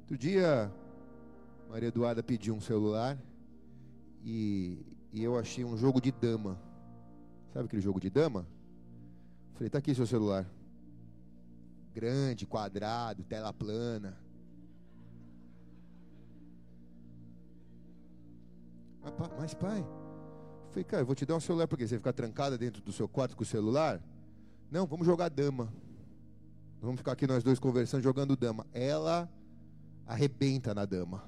Outro dia, Maria Eduarda pediu um celular e, e eu achei um jogo de dama. Sabe aquele jogo de dama? Falei, tá aqui seu celular. Grande, quadrado, tela plana. Mas pai, Falei, cara, eu vou te dar um celular porque você ficar trancada dentro do seu quarto com o celular? Não, vamos jogar dama. Vamos ficar aqui nós dois conversando, jogando dama. Ela arrebenta na dama.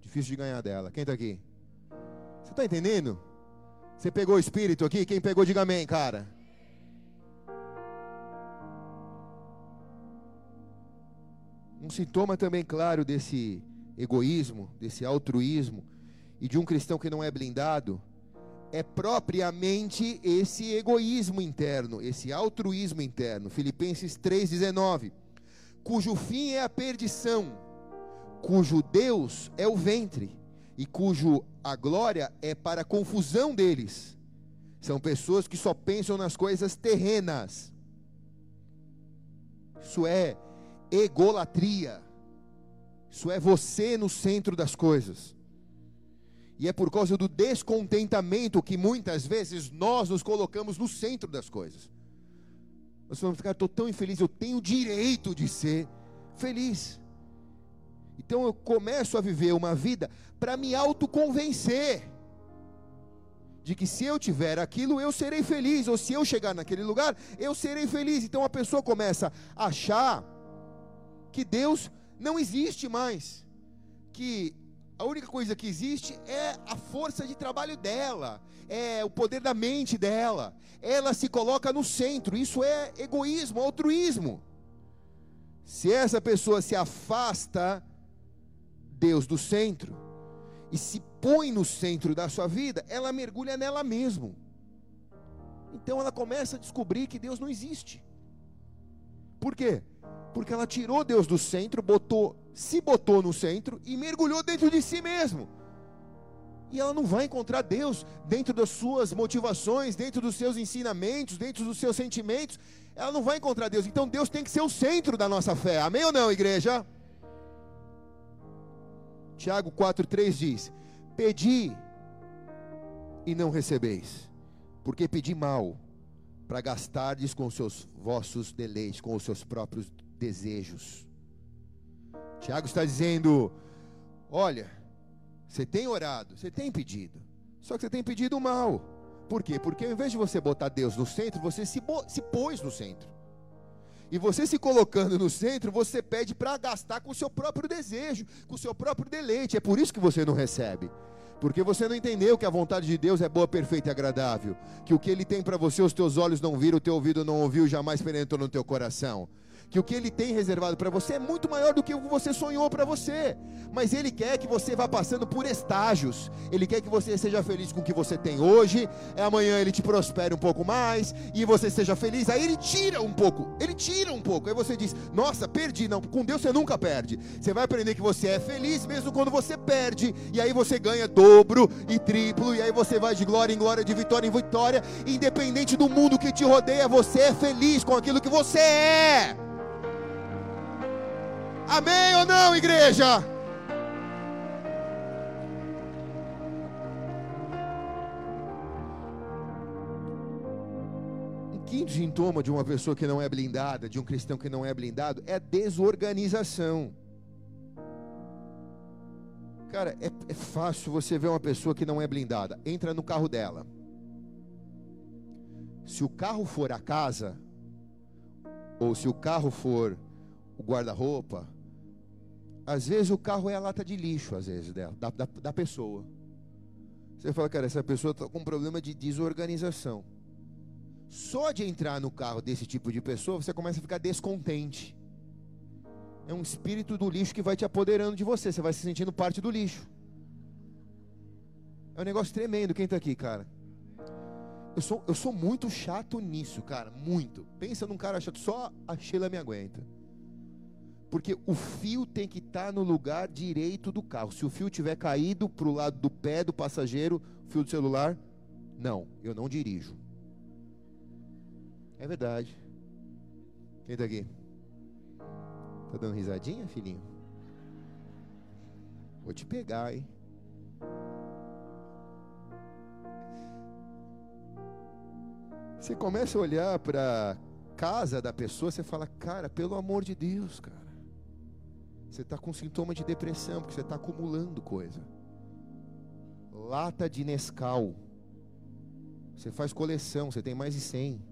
Difícil de ganhar dela. Quem está aqui? Você está entendendo? Você pegou o espírito aqui? Quem pegou, diga amém, cara. Um sintoma também claro desse egoísmo, desse altruísmo e de um cristão que não é blindado é propriamente esse egoísmo interno, esse altruísmo interno. Filipenses 3,19. Cujo fim é a perdição, cujo Deus é o ventre, e cujo a glória é para a confusão deles. São pessoas que só pensam nas coisas terrenas. Isso é egolatria. Isso é você no centro das coisas. E é por causa do descontentamento que muitas vezes nós nos colocamos no centro das coisas. Nós falamos, cara, estou tão infeliz, eu tenho o direito de ser feliz. Então eu começo a viver uma vida para me autoconvencer de que se eu tiver aquilo, eu serei feliz, ou se eu chegar naquele lugar, eu serei feliz. Então a pessoa começa a achar que Deus não existe mais que a única coisa que existe é a força de trabalho dela, é o poder da mente dela. Ela se coloca no centro. Isso é egoísmo, altruísmo. Se essa pessoa se afasta Deus do centro e se põe no centro da sua vida, ela mergulha nela mesmo. Então ela começa a descobrir que Deus não existe. Por quê? Porque ela tirou Deus do centro, botou, se botou no centro e mergulhou dentro de si mesmo. E ela não vai encontrar Deus dentro das suas motivações, dentro dos seus ensinamentos, dentro dos seus sentimentos. Ela não vai encontrar Deus. Então Deus tem que ser o centro da nossa fé. Amém ou não, igreja? Tiago 4,3 diz: Pedi e não recebeis, porque pedi mal, para gastardes com os seus vossos deleites, com os seus próprios desejos. Tiago está dizendo: olha, você tem orado, você tem pedido, só que você tem pedido mal. Por quê? Porque ao invés de você botar Deus no centro, você se, se pôs no centro. E você se colocando no centro, você pede para gastar com o seu próprio desejo, com o seu próprio deleite. É por isso que você não recebe. Porque você não entendeu que a vontade de Deus é boa, perfeita e agradável. Que o que Ele tem para você, os teus olhos não viram, o teu ouvido não ouviu, jamais penetrou no teu coração que o que ele tem reservado para você é muito maior do que o que você sonhou para você. Mas ele quer que você vá passando por estágios. Ele quer que você seja feliz com o que você tem hoje. É amanhã ele te prospere um pouco mais e você seja feliz. Aí ele tira um pouco. Ele tira um pouco. Aí você diz: "Nossa, perdi". Não, com Deus você nunca perde. Você vai aprender que você é feliz mesmo quando você perde. E aí você ganha dobro e triplo e aí você vai de glória em glória, de vitória em vitória, independente do mundo que te rodeia, você é feliz com aquilo que você é. Amém ou não, igreja? Quinto sintoma de uma pessoa que não é blindada, de um cristão que não é blindado, é desorganização. Cara, é, é fácil você ver uma pessoa que não é blindada. Entra no carro dela. Se o carro for a casa, ou se o carro for o guarda-roupa, às vezes o carro é a lata de lixo, às vezes, dela, da, da, da pessoa. Você fala, cara, essa pessoa está com um problema de desorganização. Só de entrar no carro desse tipo de pessoa, você começa a ficar descontente. É um espírito do lixo que vai te apoderando de você. Você vai se sentindo parte do lixo. É um negócio tremendo. Quem está aqui, cara? Eu sou, eu sou muito chato nisso, cara. Muito. Pensa num cara chato. Só a Sheila me aguenta. Porque o fio tem que estar tá no lugar direito do carro. Se o fio tiver caído para o lado do pé do passageiro, fio do celular, não, eu não dirijo. É verdade. Quem está aqui? Tá dando risadinha, filhinho? Vou te pegar, hein? Você começa a olhar para casa da pessoa, você fala, cara, pelo amor de Deus, cara. Você está com sintoma de depressão, porque você está acumulando coisa. Lata de Nescau. Você faz coleção, você tem mais de 100.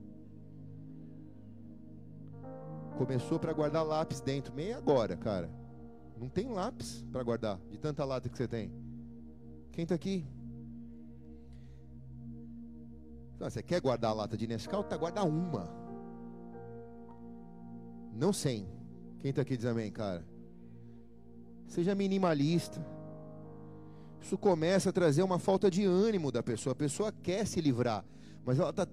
Começou para guardar lápis dentro. Meia agora, cara. Não tem lápis para guardar, de tanta lata que você tem. Quem está aqui? Então, você quer guardar a lata de Nescau? Tá, guarda uma. Não 100. Quem está aqui diz amém, cara? Seja minimalista. Isso começa a trazer uma falta de ânimo da pessoa. A pessoa quer se livrar, mas ela está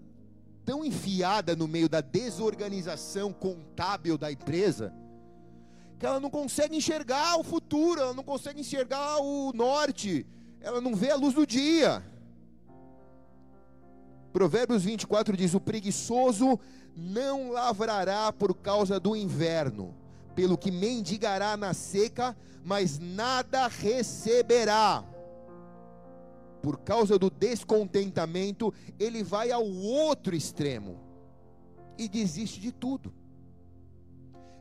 tão enfiada no meio da desorganização contábil da empresa que ela não consegue enxergar o futuro, ela não consegue enxergar o norte, ela não vê a luz do dia. Provérbios 24 diz: O preguiçoso não lavrará por causa do inverno pelo que mendigará na seca, mas nada receberá. Por causa do descontentamento, ele vai ao outro extremo e desiste de tudo.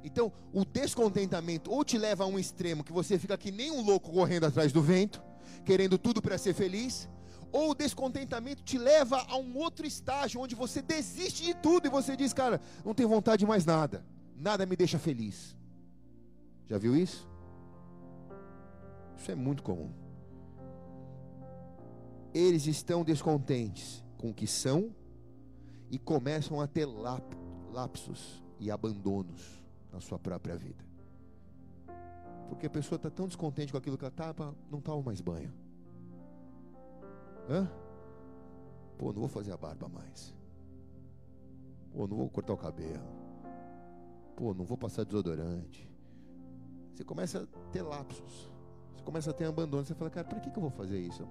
Então, o descontentamento ou te leva a um extremo que você fica que nem um louco correndo atrás do vento, querendo tudo para ser feliz, ou o descontentamento te leva a um outro estágio onde você desiste de tudo e você diz, cara, não tenho vontade de mais nada, nada me deixa feliz. Já viu isso? Isso é muito comum. Eles estão descontentes com o que são e começam a ter lapsos e abandonos na sua própria vida. Porque a pessoa está tão descontente com aquilo que ela estava, não toma mais banho. Hã? Pô, não vou fazer a barba mais. Pô, não vou cortar o cabelo. Pô, não vou passar desodorante. Você começa a ter lapsos. Você começa a ter abandono. Você fala, cara, para que, que eu vou fazer isso?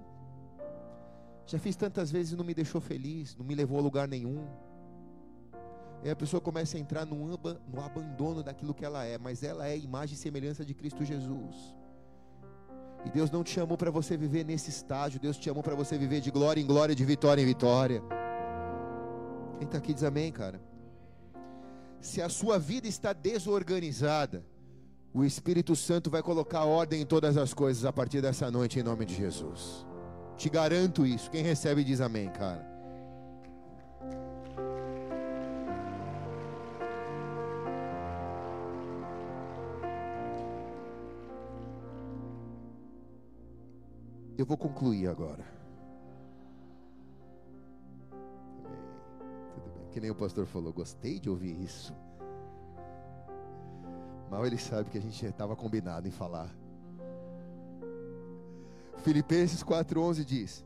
Já fiz tantas vezes e não me deixou feliz, não me levou a lugar nenhum. E a pessoa começa a entrar no, no abandono daquilo que ela é, mas ela é imagem e semelhança de Cristo Jesus. E Deus não te chamou para você viver nesse estágio, Deus te chamou para você viver de glória em glória, de vitória em vitória. Quem está aqui diz amém, cara. Se a sua vida está desorganizada, o Espírito Santo vai colocar ordem em todas as coisas a partir dessa noite, em nome de Jesus. Te garanto isso. Quem recebe diz amém, cara. Eu vou concluir agora. Tudo bem. Que nem o pastor falou, gostei de ouvir isso. Mal ele sabe que a gente estava combinado em falar. Filipenses 4:11 diz: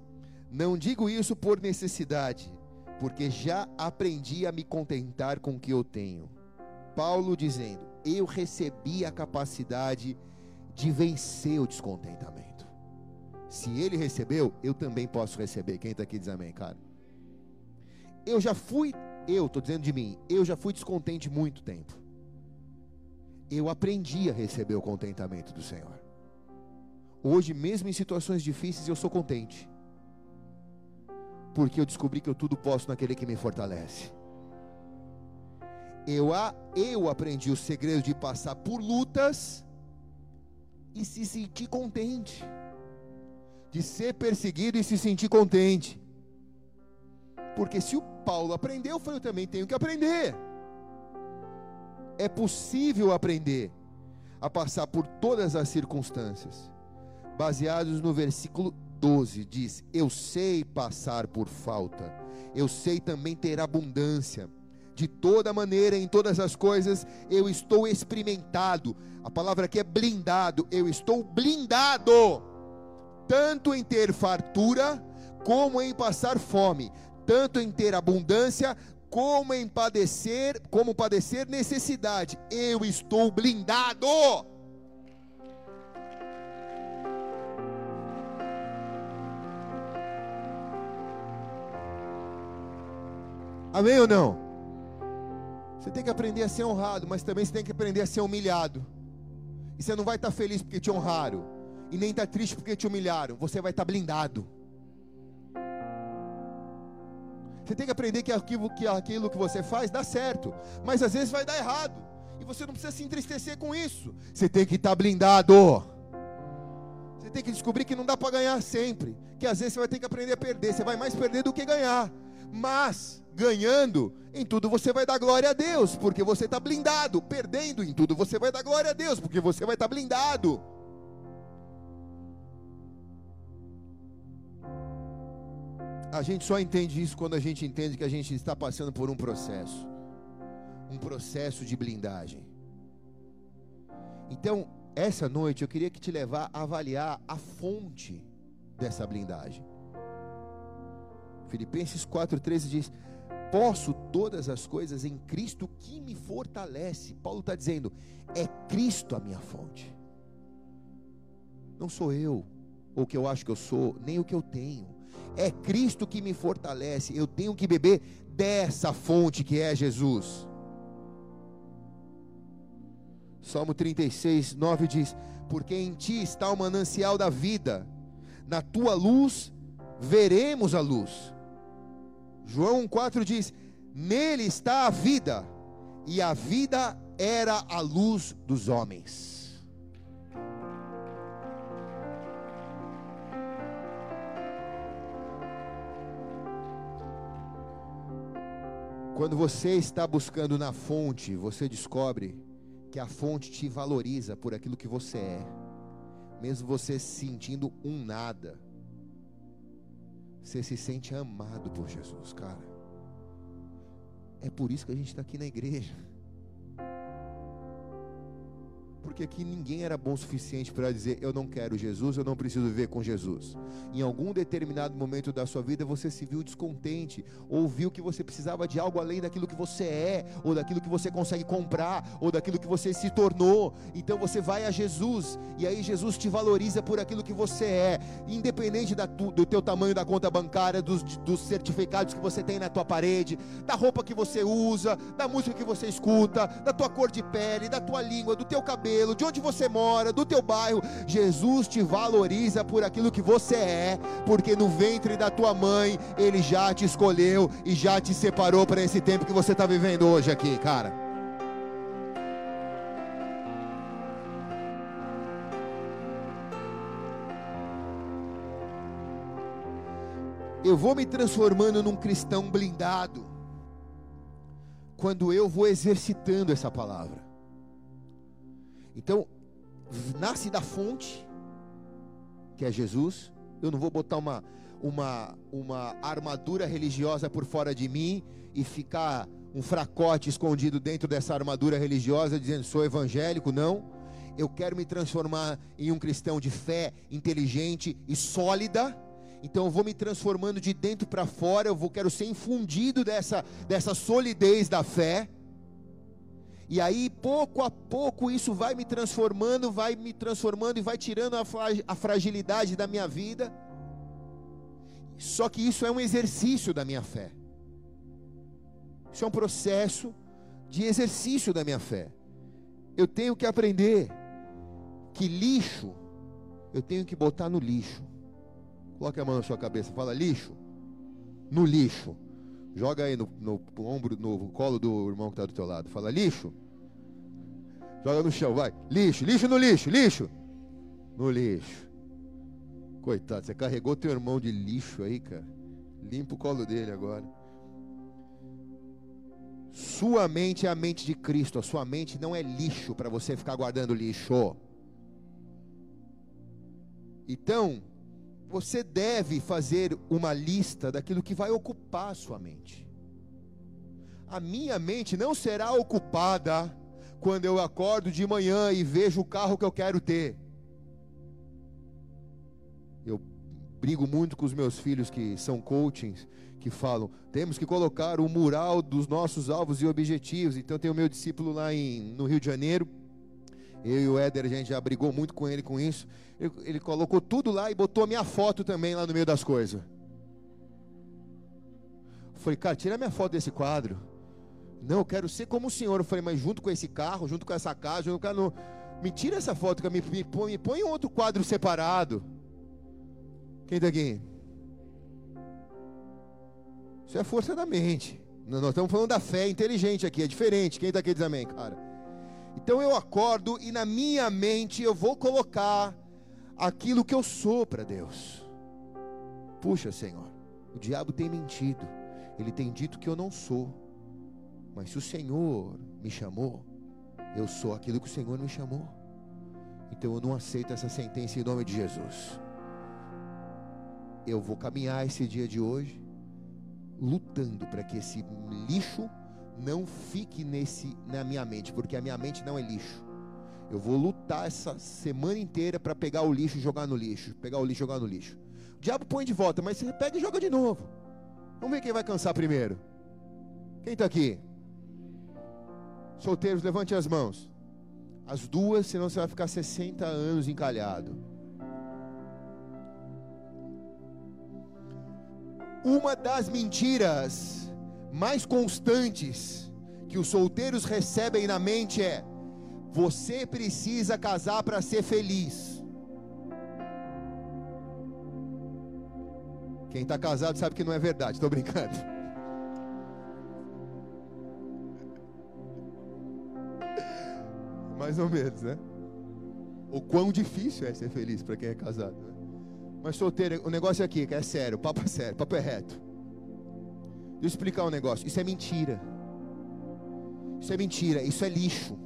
Não digo isso por necessidade, porque já aprendi a me contentar com o que eu tenho. Paulo dizendo: Eu recebi a capacidade de vencer o descontentamento. Se ele recebeu, eu também posso receber. Quem está aqui diz amém, cara. Eu já fui, eu estou dizendo de mim, eu já fui descontente muito tempo. Eu aprendi a receber o contentamento do Senhor. Hoje, mesmo em situações difíceis, eu sou contente. Porque eu descobri que eu tudo posso naquele que me fortalece. Eu, eu aprendi o segredo de passar por lutas e se sentir contente de ser perseguido e se sentir contente. Porque se o Paulo aprendeu, eu também tenho que aprender. É possível aprender a passar por todas as circunstâncias. Baseados no versículo 12, diz: Eu sei passar por falta, eu sei também ter abundância. De toda maneira, em todas as coisas, eu estou experimentado. A palavra aqui é blindado. Eu estou blindado tanto em ter fartura, como em passar fome, tanto em ter abundância, como em padecer, como padecer necessidade. Eu estou blindado. Amém ou não? Você tem que aprender a ser honrado, mas também você tem que aprender a ser humilhado. E você não vai estar feliz porque te honraram e nem está triste porque te humilharam. Você vai estar tá blindado. Você tem que aprender que aquilo, que aquilo que você faz dá certo, mas às vezes vai dar errado. E você não precisa se entristecer com isso. Você tem que estar tá blindado. Você tem que descobrir que não dá para ganhar sempre. Que às vezes você vai ter que aprender a perder. Você vai mais perder do que ganhar. Mas, ganhando, em tudo você vai dar glória a Deus, porque você está blindado. Perdendo em tudo você vai dar glória a Deus, porque você vai estar tá blindado. A gente só entende isso quando a gente entende que a gente está passando por um processo um processo de blindagem. Então, essa noite eu queria que te levar a avaliar a fonte dessa blindagem. Filipenses 4,13 diz: Posso todas as coisas em Cristo que me fortalece. Paulo está dizendo: é Cristo a minha fonte. Não sou eu, ou o que eu acho que eu sou, nem o que eu tenho é Cristo que me fortalece. Eu tenho que beber dessa fonte que é Jesus. Salmo 36, 9 diz: Porque em ti está o manancial da vida, na tua luz veremos a luz. João 4 diz: Nele está a vida, e a vida era a luz dos homens. Quando você está buscando na fonte, você descobre que a fonte te valoriza por aquilo que você é, mesmo você se sentindo um nada, você se sente amado por Jesus, cara. É por isso que a gente está aqui na igreja porque aqui ninguém era bom o suficiente para dizer eu não quero Jesus, eu não preciso viver com Jesus. Em algum determinado momento da sua vida você se viu descontente, ou viu que você precisava de algo além daquilo que você é, ou daquilo que você consegue comprar, ou daquilo que você se tornou. Então você vai a Jesus, e aí Jesus te valoriza por aquilo que você é, independente da tu, do teu tamanho da conta bancária, dos, dos certificados que você tem na tua parede, da roupa que você usa, da música que você escuta, da tua cor de pele, da tua língua, do teu cabelo cabelo, de onde você mora, do teu bairro. Jesus te valoriza por aquilo que você é, porque no ventre da tua mãe ele já te escolheu e já te separou para esse tempo que você está vivendo hoje aqui, cara. Eu vou me transformando num cristão blindado quando eu vou exercitando essa palavra. Então, nasce da fonte, que é Jesus. Eu não vou botar uma, uma, uma armadura religiosa por fora de mim e ficar um fracote escondido dentro dessa armadura religiosa dizendo sou evangélico, não. Eu quero me transformar em um cristão de fé inteligente e sólida. Então eu vou me transformando de dentro para fora, eu vou quero ser infundido dessa dessa solidez da fé. E aí, pouco a pouco, isso vai me transformando, vai me transformando e vai tirando a, fragilidade da minha vida. Só que isso é um exercício da minha fé. Isso é um processo de exercício da minha fé. Eu tenho que aprender que lixo eu tenho que botar no lixo. Coloque a mão na sua cabeça, fala lixo. No lixo. Joga aí no, no ombro, no colo do irmão que está do teu lado. Fala, lixo. Joga no chão, vai. Lixo, lixo no lixo, lixo. No lixo. Coitado, você carregou teu irmão de lixo aí, cara. Limpa o colo dele agora. Sua mente é a mente de Cristo. A sua mente não é lixo para você ficar guardando lixo. Então, você deve fazer uma lista daquilo que vai ocupar a sua mente. A minha mente não será ocupada quando eu acordo de manhã e vejo o carro que eu quero ter. Eu brigo muito com os meus filhos que são coachings, que falam: temos que colocar o mural dos nossos alvos e objetivos. Então, tem o meu discípulo lá em, no Rio de Janeiro. Eu e o Éder, a gente já brigou muito com ele com isso. Ele, ele colocou tudo lá e botou a minha foto também lá no meio das coisas. Eu falei, cara, tira minha foto desse quadro. Não, eu quero ser como o Senhor. Eu falei, mas junto com esse carro, junto com essa casa, junto com a... me tira essa foto, me, me, põe, me põe outro quadro separado. Quem está aqui? Isso é a força da mente. Nós estamos falando da fé inteligente aqui, é diferente. Quem está aqui diz amém, cara? Então eu acordo e na minha mente eu vou colocar aquilo que eu sou para Deus. Puxa, Senhor, o diabo tem mentido. Ele tem dito que eu não sou. Mas se o Senhor me chamou, eu sou aquilo que o Senhor me chamou. Então eu não aceito essa sentença em nome de Jesus. Eu vou caminhar esse dia de hoje lutando para que esse lixo não fique nesse na minha mente, porque a minha mente não é lixo. Eu vou lutar essa semana inteira para pegar o lixo e jogar no lixo. Pegar o lixo e jogar no lixo. O diabo põe de volta, mas você pega e joga de novo. Vamos ver quem vai cansar primeiro. Quem está aqui? Solteiros, levante as mãos. As duas, senão você vai ficar 60 anos encalhado. Uma das mentiras mais constantes que os solteiros recebem na mente é: você precisa casar para ser feliz. Quem está casado sabe que não é verdade, estou brincando. Mais ou menos, né? O quão difícil é ser feliz para quem é casado. Né? Mas solteiro, o negócio é aqui, é sério, o papo é sério, o papo é reto. Deixa eu explicar um negócio. Isso é mentira. Isso é mentira, isso é lixo.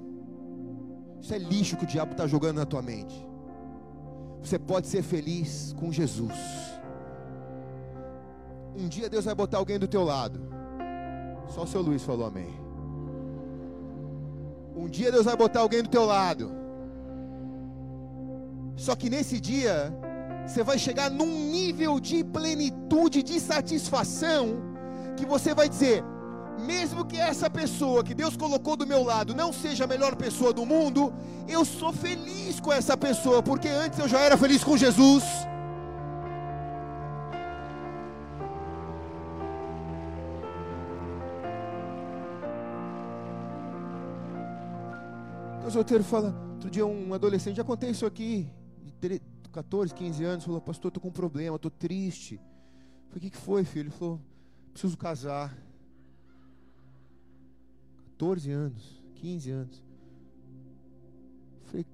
Isso é lixo que o diabo está jogando na tua mente. Você pode ser feliz com Jesus. Um dia Deus vai botar alguém do teu lado. Só o seu Luiz falou amém. Um dia Deus vai botar alguém do teu lado. Só que nesse dia, você vai chegar num nível de plenitude, de satisfação, que você vai dizer: mesmo que essa pessoa que Deus colocou do meu lado não seja a melhor pessoa do mundo, eu sou feliz com essa pessoa, porque antes eu já era feliz com Jesus. O solteiro fala, outro dia um adolescente, já contei isso aqui, de 14, 15 anos, falou, pastor, estou com um problema, estou triste. Falei, o que, que foi, filho? Ele falou, preciso casar. 14 anos, 15 anos. Falei,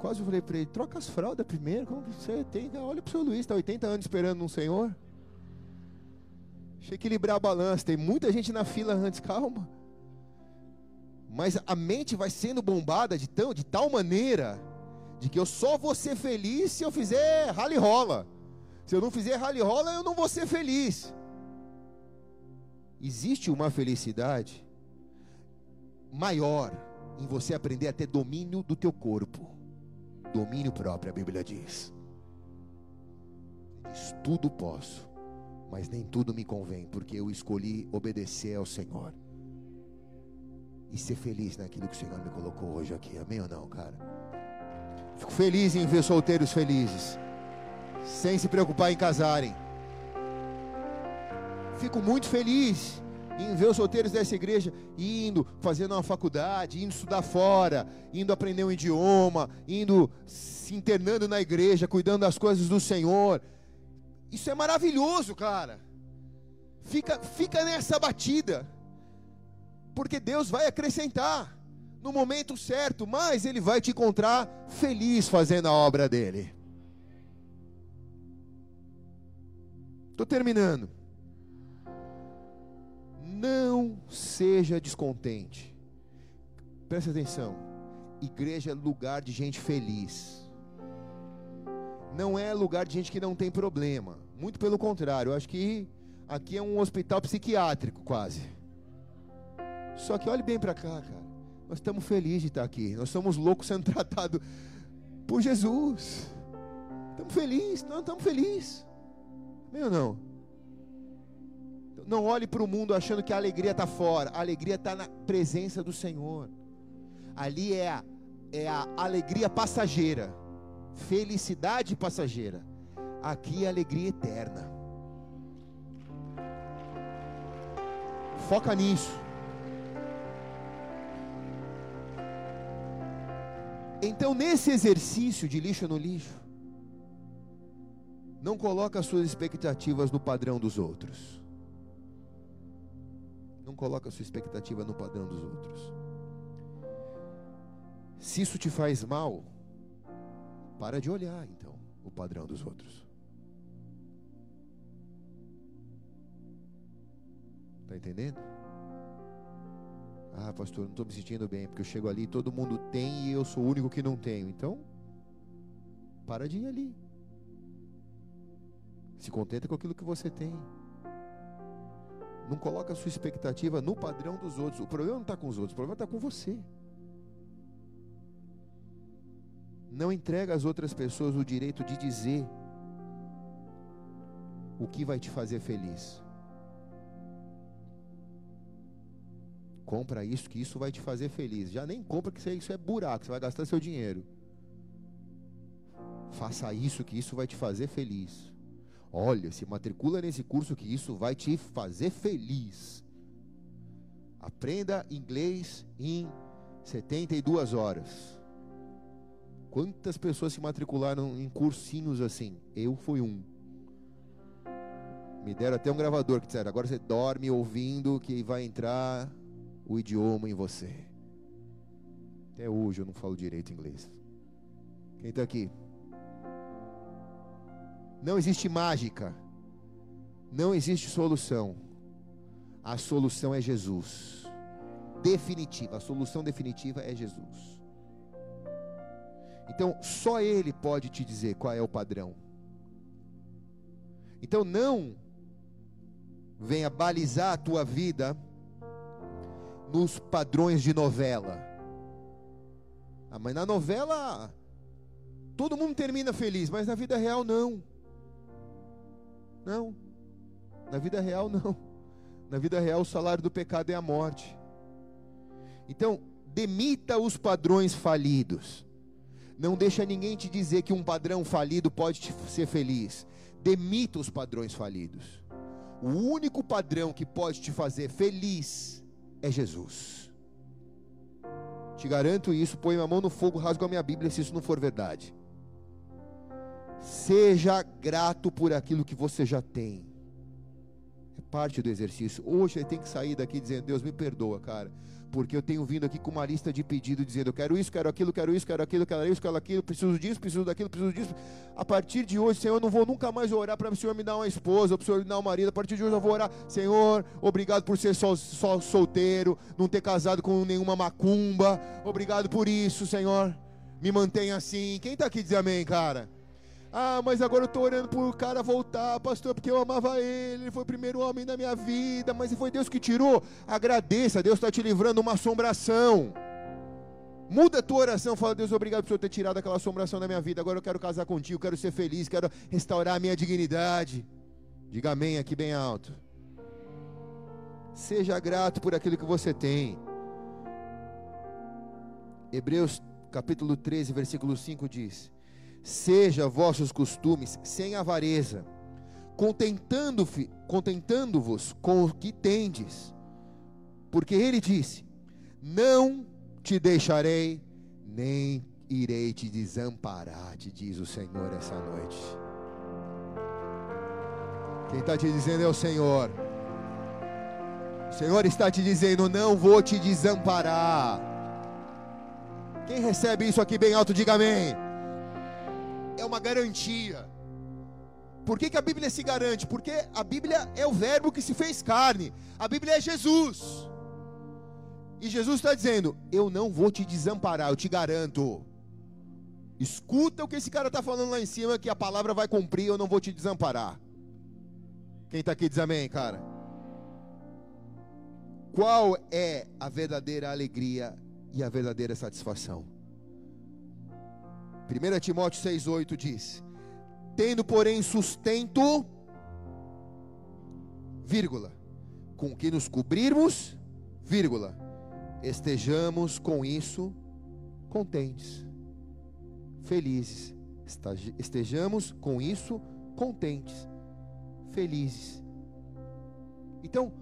quase falei para ele, troca as fraldas primeiro, como você tem? Olha para o seu Luiz, está 80 anos esperando um Senhor. Deixa eu equilibrar a balança, tem muita gente na fila antes, calma. Mas a mente vai sendo bombada de, tão, de tal maneira de que eu só vou ser feliz se eu fizer rally rola. Se eu não fizer rally rola, eu não vou ser feliz. Existe uma felicidade maior em você aprender a ter domínio do teu corpo. Domínio próprio, a Bíblia diz. Diz: tudo posso, mas nem tudo me convém, porque eu escolhi obedecer ao Senhor. E ser feliz naquilo que o Senhor me colocou hoje aqui. Amém ou não, cara? Fico feliz em ver solteiros felizes, sem se preocupar em casarem. Fico muito feliz em ver os solteiros dessa igreja indo, fazendo uma faculdade, indo estudar fora, indo aprender um idioma, indo se internando na igreja, cuidando das coisas do Senhor. Isso é maravilhoso, cara. Fica, fica nessa batida, porque Deus vai acrescentar no momento certo, mas Ele vai te encontrar feliz fazendo a obra dele. Estou terminando. Não seja descontente. Presta atenção. Igreja é lugar de gente feliz. Não é lugar de gente que não tem problema. Muito pelo contrário. Eu acho que aqui é um hospital psiquiátrico, quase. Só que olhe bem para cá, cara. Nós estamos felizes de estar aqui. Nós somos loucos sendo tratados por Jesus. Estamos felizes. Nós estamos felizes. Meu não. Não olhe para o mundo achando que a alegria está fora. A alegria está na presença do Senhor. Ali é a, é a alegria passageira. Felicidade passageira. Aqui é alegria eterna. Foca nisso. Então, nesse exercício de lixo no lixo, não coloca as suas expectativas no padrão dos outros. Não coloca a sua expectativa no padrão dos outros. Se isso te faz mal, para de olhar então o padrão dos outros. Está entendendo? Ah, pastor, não estou me sentindo bem, porque eu chego ali, todo mundo tem e eu sou o único que não tenho. Então, para de ir ali. Se contenta com aquilo que você tem. Não coloca a sua expectativa no padrão dos outros. O problema não está com os outros, o problema está com você. Não entrega às outras pessoas o direito de dizer o que vai te fazer feliz. Compra isso, que isso vai te fazer feliz. Já nem compra, que isso é buraco, você vai gastar seu dinheiro. Faça isso, que isso vai te fazer feliz. Olha, se matricula nesse curso que isso vai te fazer feliz. Aprenda inglês em 72 horas. Quantas pessoas se matricularam em cursinhos assim? Eu fui um. Me deram até um gravador que disseram: agora você dorme ouvindo que vai entrar o idioma em você. Até hoje eu não falo direito inglês. Quem está aqui? Não existe mágica. Não existe solução. A solução é Jesus. Definitiva. A solução definitiva é Jesus. Então, só Ele pode te dizer qual é o padrão. Então, não venha balizar a tua vida nos padrões de novela. Ah, mas na novela todo mundo termina feliz, mas na vida real não. Não. Na vida real não. Na vida real o salário do pecado é a morte. Então, demita os padrões falidos. Não deixa ninguém te dizer que um padrão falido pode te ser feliz. Demita os padrões falidos. O único padrão que pode te fazer feliz é Jesus. Te garanto isso, põe a mão no fogo, rasgo a minha Bíblia se isso não for verdade. Seja grato por aquilo que você já tem. É parte do exercício. Hoje você tem que sair daqui dizendo: Deus me perdoa, cara porque eu tenho vindo aqui com uma lista de pedido dizendo: eu quero isso, quero aquilo, quero isso, quero aquilo, quero isso, quero aquilo, preciso disso, preciso daquilo, preciso disso. A partir de hoje, Senhor, eu não vou nunca mais orar para o Senhor me dar uma esposa, para o Senhor me dar um marido. A partir de hoje eu vou orar: Senhor, obrigado por ser só, só solteiro, não ter casado com nenhuma macumba. Obrigado por isso, Senhor. Me mantenha assim. Quem está aqui diz amém, cara? Ah, mas agora eu estou orando por o cara voltar, pastor, porque eu amava ele, ele foi o primeiro homem da minha vida, mas foi Deus que tirou. Agradeça, Deus está te livrando uma assombração. Muda a tua oração, fala, Deus, obrigado por Senhor ter tirado aquela assombração da minha vida. Agora eu quero casar contigo, quero ser feliz, quero restaurar a minha dignidade. Diga amém aqui bem alto. Seja grato por aquilo que você tem. Hebreus capítulo 13, versículo 5 diz: Seja vossos costumes sem avareza, contentando-vos contentando com o que tendes. Porque ele disse: Não te deixarei, nem irei te desamparar, te diz o Senhor essa noite. Quem está te dizendo é o Senhor. O Senhor está te dizendo: Não vou te desamparar. Quem recebe isso aqui bem alto, diga amém é uma garantia. Por que, que a Bíblia se garante? Porque a Bíblia é o Verbo que se fez carne, a Bíblia é Jesus. E Jesus está dizendo: Eu não vou te desamparar, eu te garanto. Escuta o que esse cara está falando lá em cima, que a palavra vai cumprir, eu não vou te desamparar. Quem está aqui diz amém, cara. Qual é a verdadeira alegria e a verdadeira satisfação? 1 Timóteo 6,8 diz: Tendo, porém, sustento, vírgula, com que nos cobrirmos, vírgula, estejamos com isso contentes, felizes. Estejamos com isso contentes, felizes. Então,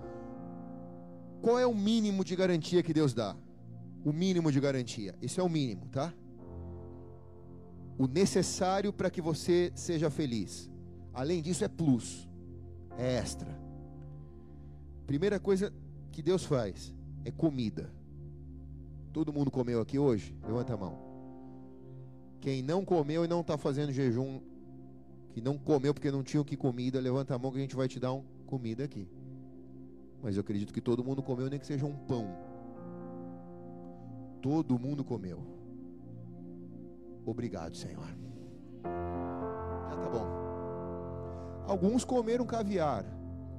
qual é o mínimo de garantia que Deus dá? O mínimo de garantia. Isso é o mínimo, tá? O necessário para que você seja feliz. Além disso, é plus, é extra. Primeira coisa que Deus faz é comida. Todo mundo comeu aqui hoje? Levanta a mão. Quem não comeu e não está fazendo jejum, que não comeu porque não tinha o que comida, levanta a mão que a gente vai te dar um comida aqui. Mas eu acredito que todo mundo comeu, nem que seja um pão. Todo mundo comeu. Obrigado, Senhor. Já tá bom. Alguns comeram caviar,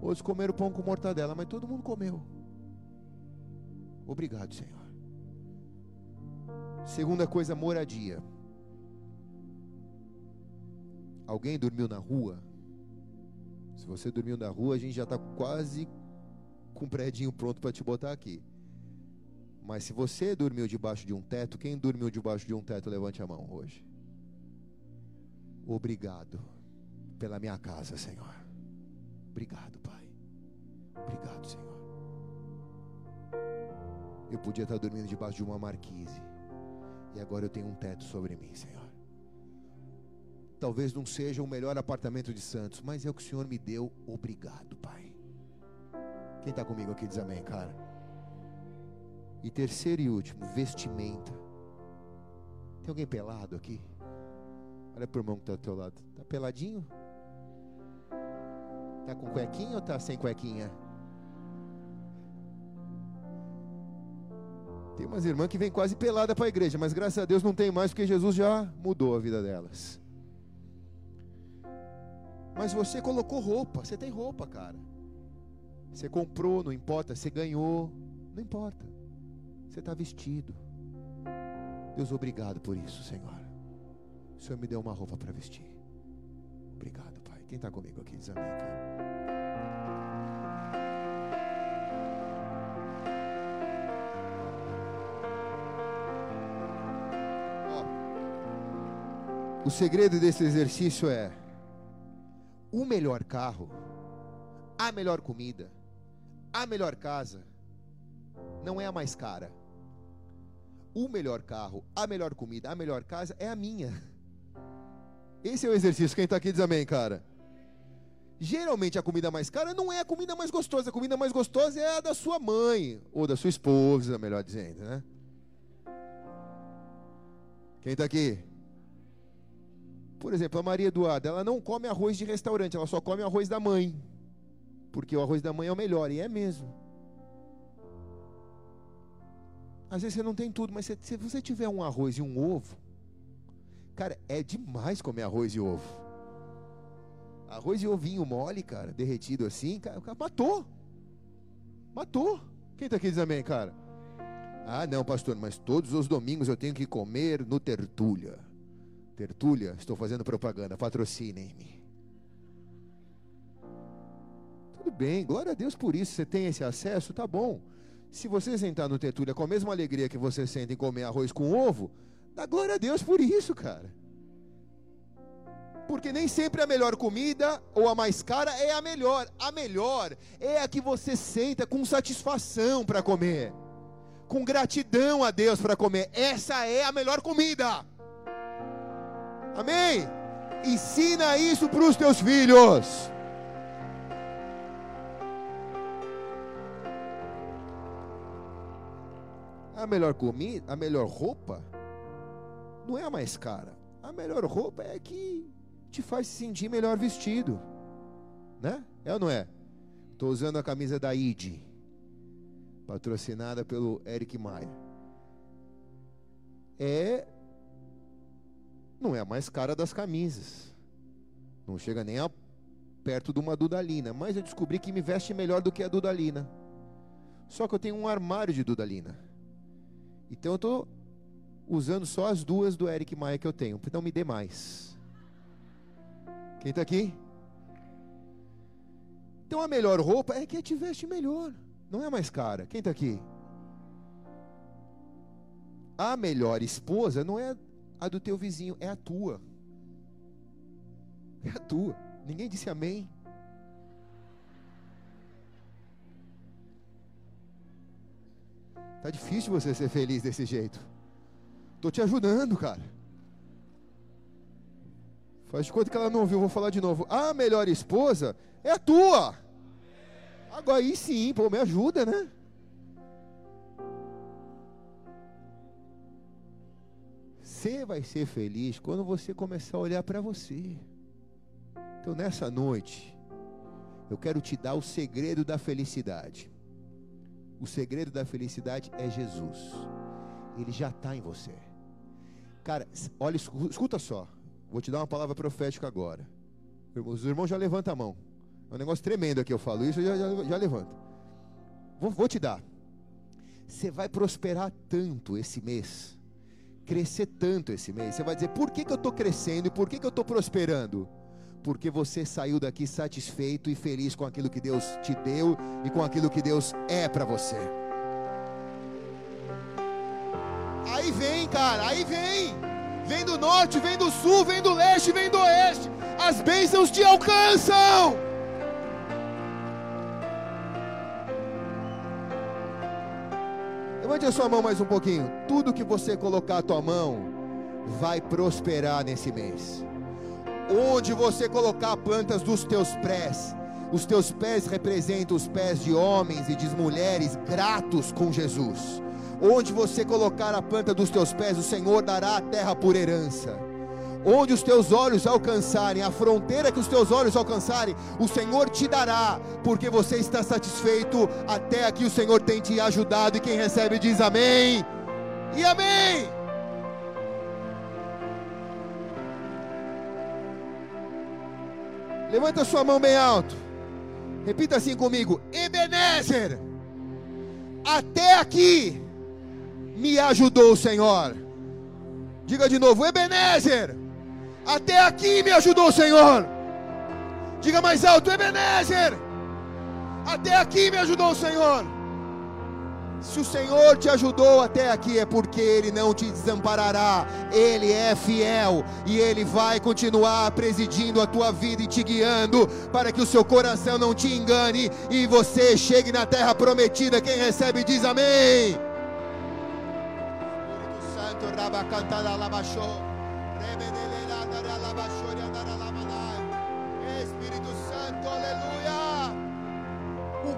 outros comeram pão com mortadela, mas todo mundo comeu. Obrigado, Senhor. Segunda coisa, moradia. Alguém dormiu na rua? Se você dormiu na rua, a gente já está quase com um predinho pronto para te botar aqui. Mas se você dormiu debaixo de um teto, quem dormiu debaixo de um teto, levante a mão hoje. Obrigado pela minha casa, Senhor. Obrigado, Pai. Obrigado, Senhor. Eu podia estar dormindo debaixo de uma marquise. E agora eu tenho um teto sobre mim, Senhor. Talvez não seja o melhor apartamento de Santos, mas é o que o Senhor me deu. Obrigado, Pai. Quem está comigo aqui diz amém, cara. E terceiro e último, vestimenta. Tem alguém pelado aqui? Olha para o irmão que está ao teu lado. Está peladinho? Está com cuequinha ou está sem cuequinha? Tem umas irmãs que vêm quase pelada para a igreja, mas graças a Deus não tem mais, porque Jesus já mudou a vida delas. Mas você colocou roupa, você tem roupa, cara. Você comprou, não importa, você ganhou, não importa. Você está vestido. Deus, obrigado por isso, Senhor. O Senhor me deu uma roupa para vestir. Obrigado, Pai. Quem está comigo aqui diz amém, cara. O segredo desse exercício é o melhor carro, a melhor comida, a melhor casa, não é a mais cara. O melhor carro, a melhor comida, a melhor casa é a minha. Esse é o exercício. Quem está aqui diz amém, cara. Geralmente a comida mais cara não é a comida mais gostosa. A comida mais gostosa é a da sua mãe ou da sua esposa, melhor dizendo, né? Quem está aqui? Por exemplo, a Maria Eduarda, ela não come arroz de restaurante, ela só come arroz da mãe. Porque o arroz da mãe é o melhor, e é mesmo. Às vezes você não tem tudo, mas se, se você tiver um arroz e um ovo, cara, é demais comer arroz e ovo. Arroz e ovinho mole, cara, derretido assim, cara, matou. Matou. Quem está aqui diz amém, cara? Ah, não, pastor, mas todos os domingos eu tenho que comer no Tertúlia. Tertúlia, estou fazendo propaganda, patrocinem-me. Tudo bem, glória a Deus por isso. Você tem esse acesso, tá bom. Se você sentar no Tetúlia com a mesma alegria que você sente em comer arroz com ovo, dá glória a Deus por isso, cara. Porque nem sempre a melhor comida ou a mais cara é a melhor. A melhor é a que você senta com satisfação para comer, com gratidão a Deus para comer. Essa é a melhor comida. Amém? Ensina isso para os teus filhos. A melhor comida, a melhor roupa, não é a mais cara. A melhor roupa é que te faz se sentir melhor vestido. Né? É ou não é? Estou usando a camisa da ID, patrocinada pelo Eric Maia. É. Não é a mais cara das camisas. Não chega nem a perto de uma Dudalina. Mas eu descobri que me veste melhor do que a Dudalina. Só que eu tenho um armário de Dudalina. Então eu estou usando só as duas do Eric Maia que eu tenho. Então me dê mais. Quem está aqui? Então a melhor roupa é que te veste melhor. Não é mais cara. Quem está aqui? A melhor esposa não é a do teu vizinho, é a tua. É a tua. Ninguém disse amém. Tá difícil você ser feliz desse jeito. Tô te ajudando, cara. Faz de conta que ela não ouviu, vou falar de novo. A melhor esposa é a tua. Agora aí sim, pô, me ajuda, né? Você vai ser feliz quando você começar a olhar para você. Então nessa noite, eu quero te dar o segredo da felicidade. O segredo da felicidade é Jesus. Ele já está em você. Cara, olha, escuta só. Vou te dar uma palavra profética agora. Os irmãos já levantam a mão. É um negócio tremendo aqui, eu falo isso, já, já, já levanta. Vou, vou te dar. Você vai prosperar tanto esse mês. Crescer tanto esse mês. Você vai dizer, por que, que eu estou crescendo e por que, que eu estou prosperando? Porque você saiu daqui satisfeito e feliz com aquilo que Deus te deu e com aquilo que Deus é para você. Aí vem, cara, aí vem. Vem do norte, vem do sul, vem do leste, vem do oeste. As bênçãos te alcançam. Levante a sua mão mais um pouquinho. Tudo que você colocar a tua mão vai prosperar nesse mês onde você colocar plantas dos teus pés. Os teus pés representam os pés de homens e de mulheres gratos com Jesus. Onde você colocar a planta dos teus pés, o Senhor dará a terra por herança. onde os teus olhos alcançarem, a fronteira que os teus olhos alcançarem, o Senhor te dará, porque você está satisfeito. Até aqui o Senhor tem te ajudado, e quem recebe diz amém e amém. Levanta sua mão bem alto. Repita assim comigo: Ebenezer, até aqui me ajudou o Senhor. Diga de novo: Ebenezer, até aqui me ajudou o Senhor. Diga mais alto: Ebenezer, até aqui me ajudou o Senhor. Se o Senhor te ajudou até aqui é porque Ele não te desamparará, Ele é fiel e Ele vai continuar presidindo a tua vida e te guiando para que o seu coração não te engane e você chegue na terra prometida. Quem recebe diz amém. Espírito Santo, Espírito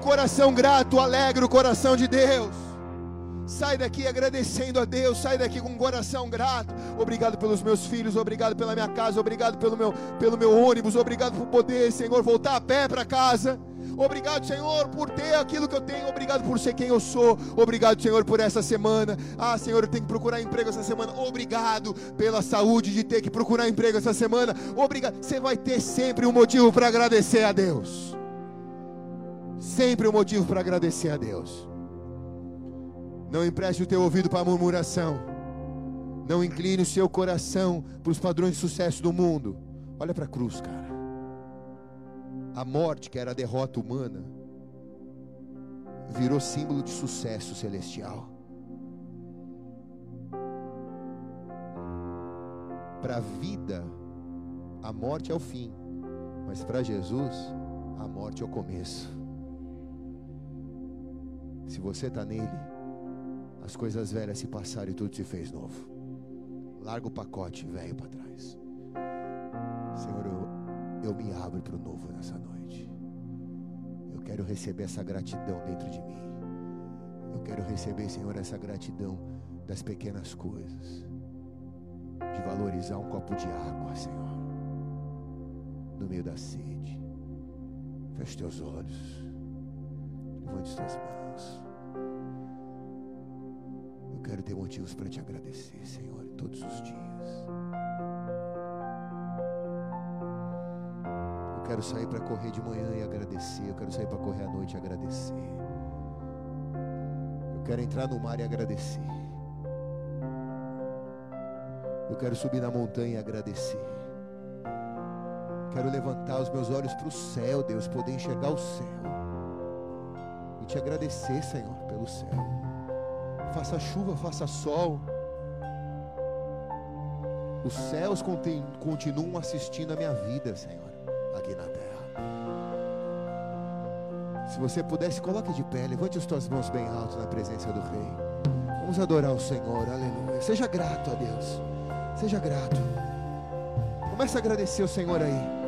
coração grato alegra o coração de Deus. Sai daqui agradecendo a Deus, sai daqui com um coração grato. Obrigado pelos meus filhos, obrigado pela minha casa, obrigado pelo meu, pelo meu ônibus, obrigado por poder, Senhor, voltar a pé para casa. Obrigado, Senhor, por ter aquilo que eu tenho. Obrigado por ser quem eu sou. Obrigado, Senhor, por essa semana. Ah, Senhor, eu tenho que procurar emprego essa semana. Obrigado pela saúde de ter que procurar emprego essa semana. Obrigado. Você vai ter sempre um motivo para agradecer a Deus. Sempre um motivo para agradecer a Deus. Não empreste o teu ouvido para a murmuração. Não incline o seu coração para os padrões de sucesso do mundo. Olha para a cruz, cara. A morte, que era a derrota humana, virou símbolo de sucesso celestial. Para a vida, a morte é o fim, mas para Jesus, a morte é o começo. Se você está nele, as coisas velhas se passaram e tudo se fez novo. Larga o pacote velho para trás. Senhor, eu, eu me abro para o novo nessa noite. Eu quero receber essa gratidão dentro de mim. Eu quero receber, Senhor, essa gratidão das pequenas coisas. De valorizar um copo de água, Senhor. No meio da sede. Feche teus olhos. Levante as tuas mãos. Eu quero ter motivos para te agradecer, Senhor, todos os dias. Eu quero sair para correr de manhã e agradecer. Eu quero sair para correr à noite e agradecer. Eu quero entrar no mar e agradecer. Eu quero subir na montanha e agradecer. Quero levantar os meus olhos para o céu, Deus, poder enxergar o céu. Te agradecer, Senhor, pelo céu faça chuva, faça sol. Os céus continuam assistindo a minha vida, Senhor, aqui na terra. Se você pudesse, coloque de pé, levante as tuas mãos bem alto na presença do Rei. Vamos adorar o Senhor, aleluia. Seja grato a Deus, seja grato. Comece a agradecer o Senhor aí.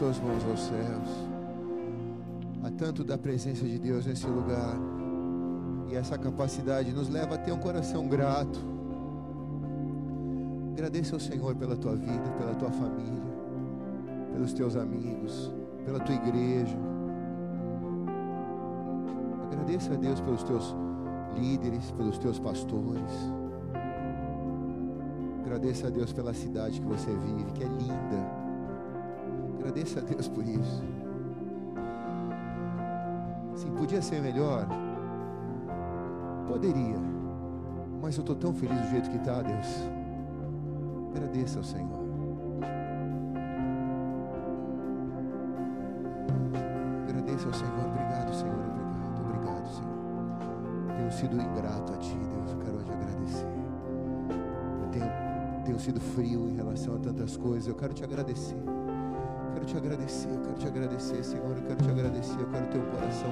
Tuas mãos aos céus. Há tanto da presença de Deus nesse lugar. E essa capacidade nos leva a ter um coração grato. Agradeça ao Senhor pela tua vida, pela tua família, pelos teus amigos, pela tua igreja. Agradeça a Deus pelos teus líderes, pelos teus pastores. Agradeça a Deus pela cidade que você vive, que é linda. Agradeça a Deus por isso. Sim, podia ser melhor. Poderia. Mas eu estou tão feliz do jeito que está, Deus. Agradeça ao Senhor. Agradeça ao Senhor. Obrigado, Senhor. Obrigado. Obrigado, Senhor. Tenho sido ingrato a Ti, Deus. Eu quero te agradecer. Eu tenho, tenho sido frio em relação a tantas coisas. Eu quero te agradecer. Te agradecer. Eu quero te agradecer, Senhor. Eu quero te agradecer. Eu quero ter um coração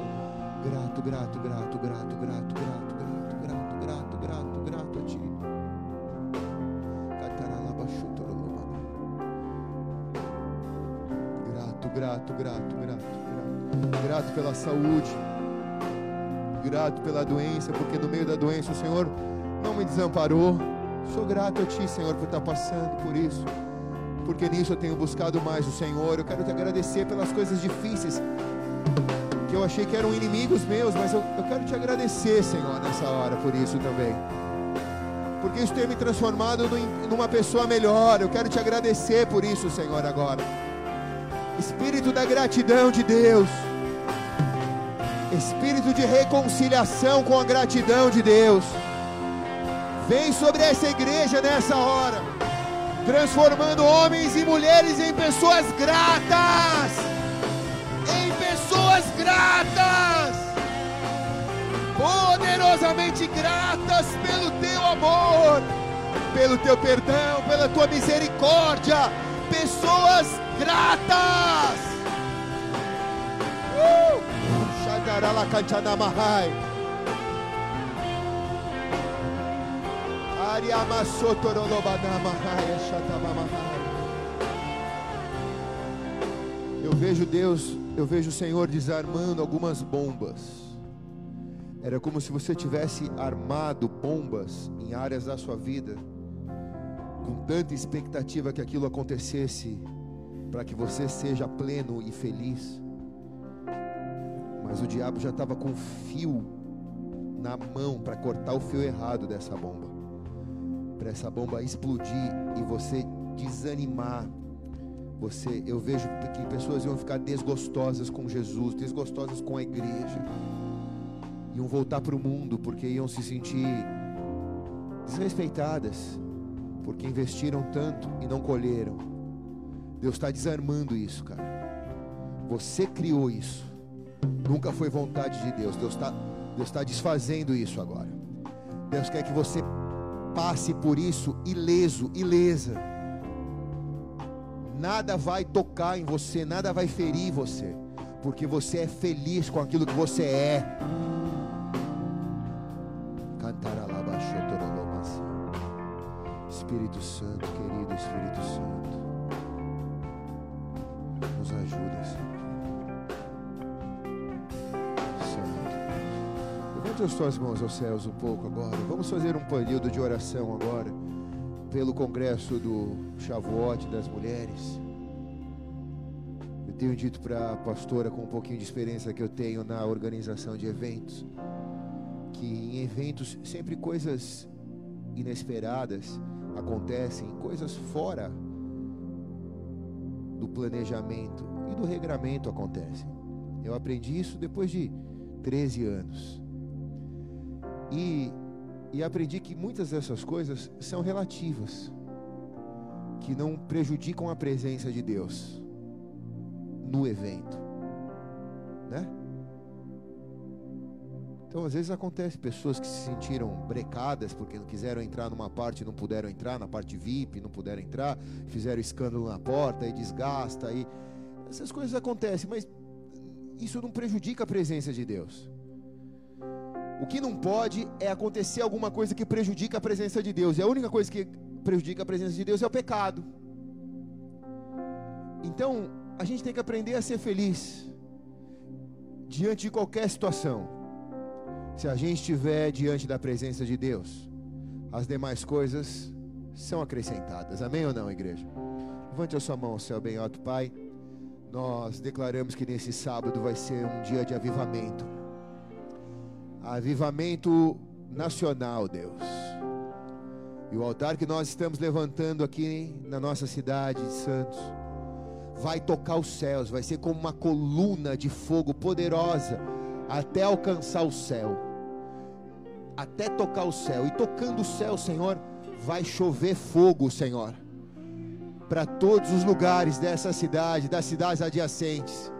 grato, grato, grato, grato, grato, grato, grato, grato, grato, grato, grato a Ti. Grato, grato, grato, grato, grato. Grato pela saúde. Grato pela doença, porque no meio da doença o Senhor não me desamparou. Sou grato a Ti, Senhor, por estar passando por isso. Porque nisso eu tenho buscado mais o Senhor. Eu quero te agradecer pelas coisas difíceis que eu achei que eram inimigos meus, mas eu, eu quero te agradecer, Senhor, nessa hora por isso também. Porque isso tem me transformado numa pessoa melhor. Eu quero te agradecer por isso, Senhor, agora. Espírito da gratidão de Deus. Espírito de reconciliação com a gratidão de Deus. Vem sobre essa igreja nessa hora, transformando homens e mulheres em pessoas gratas. Em pessoas gratas. Poderosamente gratas pelo teu amor, pelo teu perdão, pela tua misericórdia. Pessoas gratas. Uh! Eu vejo Deus, eu vejo o Senhor desarmando algumas bombas. Era como se você tivesse armado bombas em áreas da sua vida, com tanta expectativa que aquilo acontecesse, para que você seja pleno e feliz. Mas o diabo já estava com fio na mão para cortar o fio errado dessa bomba, para essa bomba explodir e você desanimar. Você, eu vejo que pessoas iam ficar desgostosas com Jesus, desgostosas com a igreja, iam voltar para o mundo porque iam se sentir desrespeitadas, porque investiram tanto e não colheram. Deus está desarmando isso, cara. Você criou isso. Nunca foi vontade de Deus. Deus está Deus tá desfazendo isso agora. Deus quer que você passe por isso ileso, ilesa. Nada vai tocar em você, nada vai ferir você, porque você é feliz com aquilo que você é. Espírito Santo, querido Espírito Santo, nos ajuda, Santo. Levante as tuas mãos aos céus um pouco agora. Vamos fazer um período de oração agora, pelo congresso do Shavuot das mulheres. Eu tenho dito para a pastora, com um pouquinho de experiência que eu tenho na organização de eventos, que em eventos sempre coisas inesperadas acontecem, coisas fora do planejamento e do regramento acontecem. Eu aprendi isso depois de 13 anos. E, e aprendi que muitas dessas coisas são relativas, que não prejudicam a presença de Deus no evento, né? Então, às vezes acontece pessoas que se sentiram brecadas porque não quiseram entrar numa parte, não puderam entrar na parte VIP, não puderam entrar, fizeram escândalo na porta e desgasta e essas coisas acontecem, mas isso não prejudica a presença de Deus. O que não pode é acontecer alguma coisa que prejudica a presença de Deus. E a única coisa que prejudica a presença de Deus é o pecado. Então, a gente tem que aprender a ser feliz diante de qualquer situação. Se a gente estiver diante da presença de Deus, as demais coisas são acrescentadas. Amém ou não, igreja? Levante a sua mão céu bem alto, Pai. Nós declaramos que nesse sábado vai ser um dia de avivamento. Avivamento nacional, Deus. E o altar que nós estamos levantando aqui na nossa cidade de Santos vai tocar os céus, vai ser como uma coluna de fogo poderosa até alcançar o céu. Até tocar o céu. E tocando o céu, Senhor, vai chover fogo, Senhor. Para todos os lugares dessa cidade, das cidades adjacentes.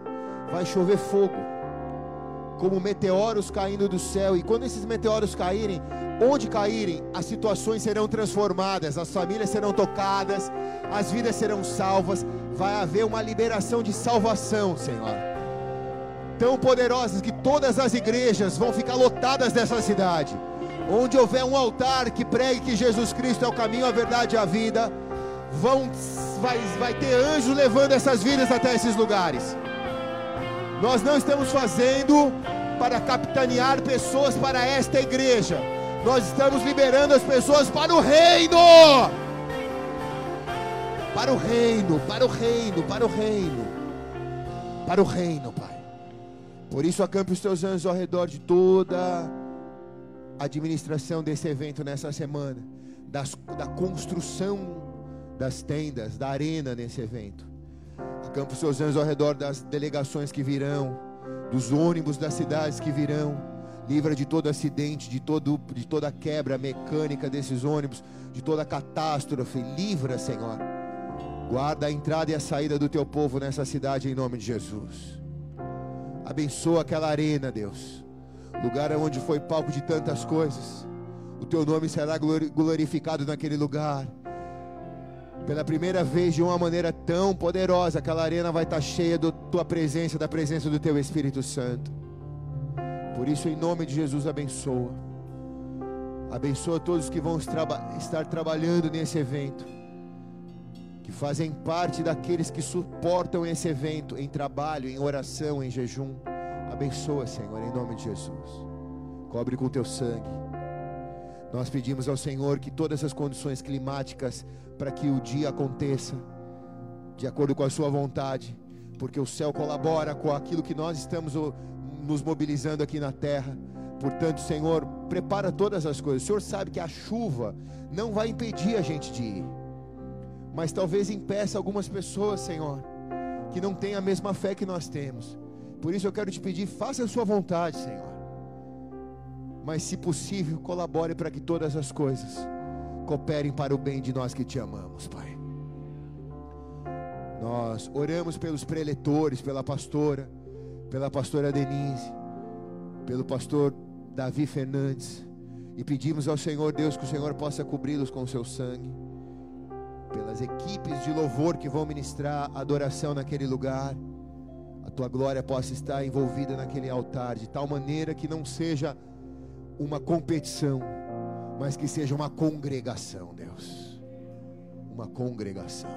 Vai chover fogo. Como meteoros caindo do céu. E quando esses meteoros caírem, onde caírem, as situações serão transformadas, as famílias serão tocadas, as vidas serão salvas, vai haver uma liberação de salvação, Senhor. Tão poderosas que todas as igrejas vão ficar lotadas dessa cidade. Onde houver um altar que pregue que Jesus Cristo é o caminho, a verdade e a vida, vão, vai, vai ter anjos levando essas vidas até esses lugares. Nós não estamos fazendo para capitanear pessoas para esta igreja nós estamos liberando as pessoas para o reino. Para o reino, para o reino, para o reino. Para o reino, Pai. Por isso acampe os teus anjos ao redor de toda a administração desse evento nessa semana, das, da construção das tendas, da arena nesse evento. Acampe os teus anjos ao redor das delegações que virão, dos ônibus das cidades que virão livra de todo acidente, de, todo, de toda quebra mecânica desses ônibus, de toda catástrofe. Livra, Senhor. Guarda a entrada e a saída do teu povo nessa cidade em nome de Jesus. Abençoa aquela arena, Deus. Lugar onde foi palco de tantas coisas. O teu nome será glorificado naquele lugar. Pela primeira vez, de uma maneira tão poderosa, aquela arena vai estar cheia da tua presença, da presença do teu Espírito Santo. Por isso, em nome de Jesus, abençoa. Abençoa todos que vão estar trabalhando nesse evento, que fazem parte daqueles que suportam esse evento em trabalho, em oração, em jejum. Abençoa, Senhor, em nome de Jesus. Cobre com teu sangue. Nós pedimos ao Senhor que todas as condições climáticas para que o dia aconteça de acordo com a sua vontade, porque o céu colabora com aquilo que nós estamos nos mobilizando aqui na terra. Portanto, Senhor, prepara todas as coisas. O Senhor sabe que a chuva não vai impedir a gente de ir, mas talvez impeça algumas pessoas, Senhor, que não têm a mesma fé que nós temos. Por isso eu quero te pedir, faça a sua vontade, Senhor. Mas, se possível, colabore para que todas as coisas cooperem para o bem de nós que te amamos, Pai. Nós oramos pelos preletores, pela pastora pela pastora Denise, pelo pastor Davi Fernandes, e pedimos ao Senhor Deus que o Senhor possa cobri-los com o seu sangue, pelas equipes de louvor que vão ministrar adoração naquele lugar, a tua glória possa estar envolvida naquele altar, de tal maneira que não seja uma competição, mas que seja uma congregação, Deus, uma congregação.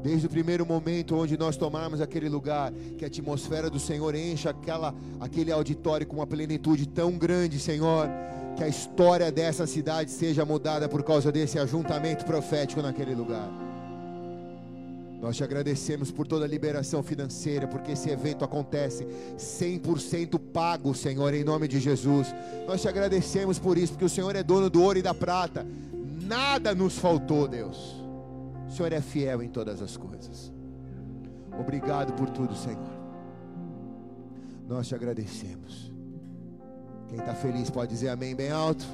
Desde o primeiro momento onde nós tomarmos aquele lugar, que a atmosfera do Senhor encha aquela, aquele auditório com uma plenitude tão grande, Senhor, que a história dessa cidade seja mudada por causa desse ajuntamento profético naquele lugar. Nós te agradecemos por toda a liberação financeira, porque esse evento acontece 100% pago, Senhor, em nome de Jesus. Nós te agradecemos por isso, porque o Senhor é dono do ouro e da prata. Nada nos faltou, Deus. O Senhor é fiel em todas as coisas. Obrigado por tudo, Senhor. Nós te agradecemos. Quem está feliz pode dizer amém bem alto.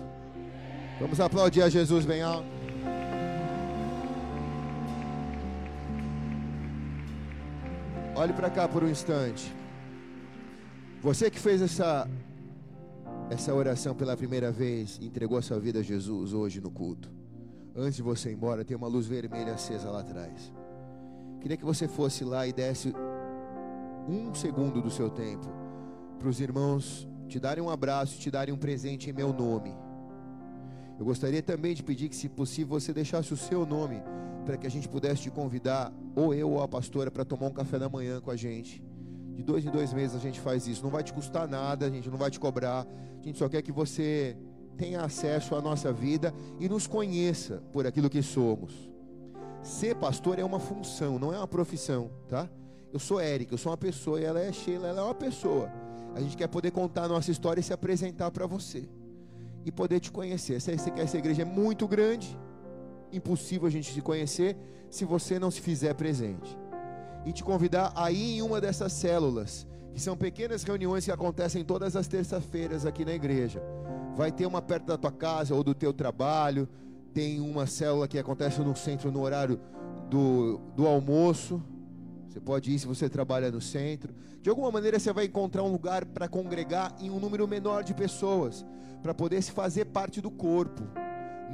Vamos aplaudir a Jesus bem alto. Olhe para cá por um instante. Você que fez essa essa oração pela primeira vez, entregou a sua vida a Jesus hoje no culto antes de você ir embora, tem uma luz vermelha acesa lá atrás. Queria que você fosse lá e desse um segundo do seu tempo para os irmãos te darem um abraço, te darem um presente em meu nome. Eu gostaria também de pedir que, se possível, você deixasse o seu nome para que a gente pudesse te convidar, ou eu ou a pastora, para tomar um café da manhã com a gente. De dois em dois meses a gente faz isso. Não vai te custar nada, a gente não vai te cobrar. A gente só quer que você tenha acesso à nossa vida e nos conheça por aquilo que somos. Ser pastor é uma função, não é uma profissão, tá? Eu sou Eric, eu sou uma pessoa e ela é Sheila, ela é uma pessoa. A gente quer poder contar a nossa história e se apresentar para você e poder te conhecer. Quer essa igreja é muito grande, impossível a gente se conhecer se você não se fizer presente. E te convidar a ir em uma dessas células, que são pequenas reuniões que acontecem todas as terças-feiras aqui na igreja. Vai ter uma perto da tua casa ou do teu trabalho, tem uma célula que acontece no centro no horário do, do almoço. Você pode ir se você trabalha no centro. De alguma maneira você vai encontrar um lugar para congregar em um número menor de pessoas, para poder se fazer parte do corpo.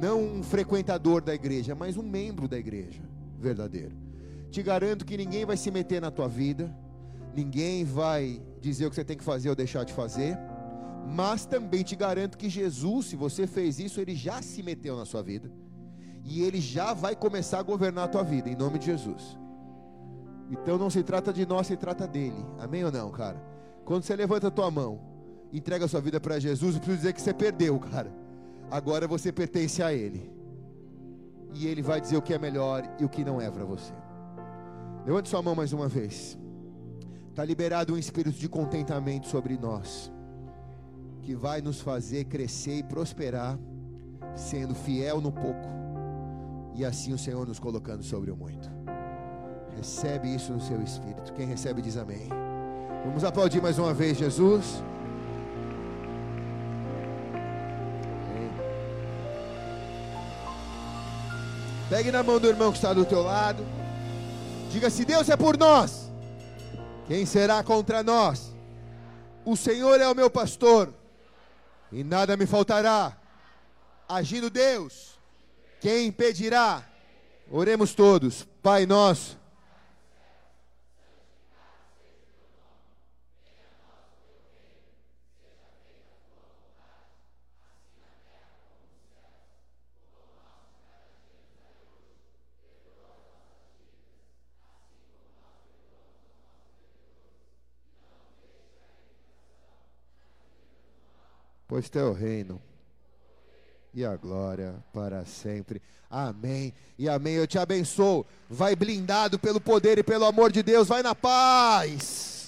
Não um frequentador da igreja, mas um membro da igreja verdadeiro. Te garanto que ninguém vai se meter na tua vida, ninguém vai dizer o que você tem que fazer ou deixar de fazer. Mas também te garanto que Jesus, se você fez isso, ele já se meteu na sua vida. E ele já vai começar a governar a tua vida, em nome de Jesus. Então não se trata de nós, se trata dele. Amém ou não, cara? Quando você levanta a tua mão, entrega a sua vida para Jesus, eu preciso dizer que você perdeu, cara. Agora você pertence a ele. E ele vai dizer o que é melhor e o que não é para você. Levante sua mão mais uma vez. Está liberado um espírito de contentamento sobre nós, que vai nos fazer crescer e prosperar, sendo fiel no pouco, e assim o Senhor nos colocando sobre o muito. Recebe isso no seu espírito. Quem recebe diz amém. Vamos aplaudir mais uma vez Jesus. Pegue na mão do irmão que está do teu lado. Diga: se Deus é por nós, quem será contra nós? O Senhor é o meu pastor, e nada me faltará. Agindo Deus, quem impedirá? Oremos todos, Pai nosso pois teu reino e a glória para sempre. Amém e amém. Eu te abençoo. Vai blindado pelo poder e pelo amor de Deus. Vai na paz.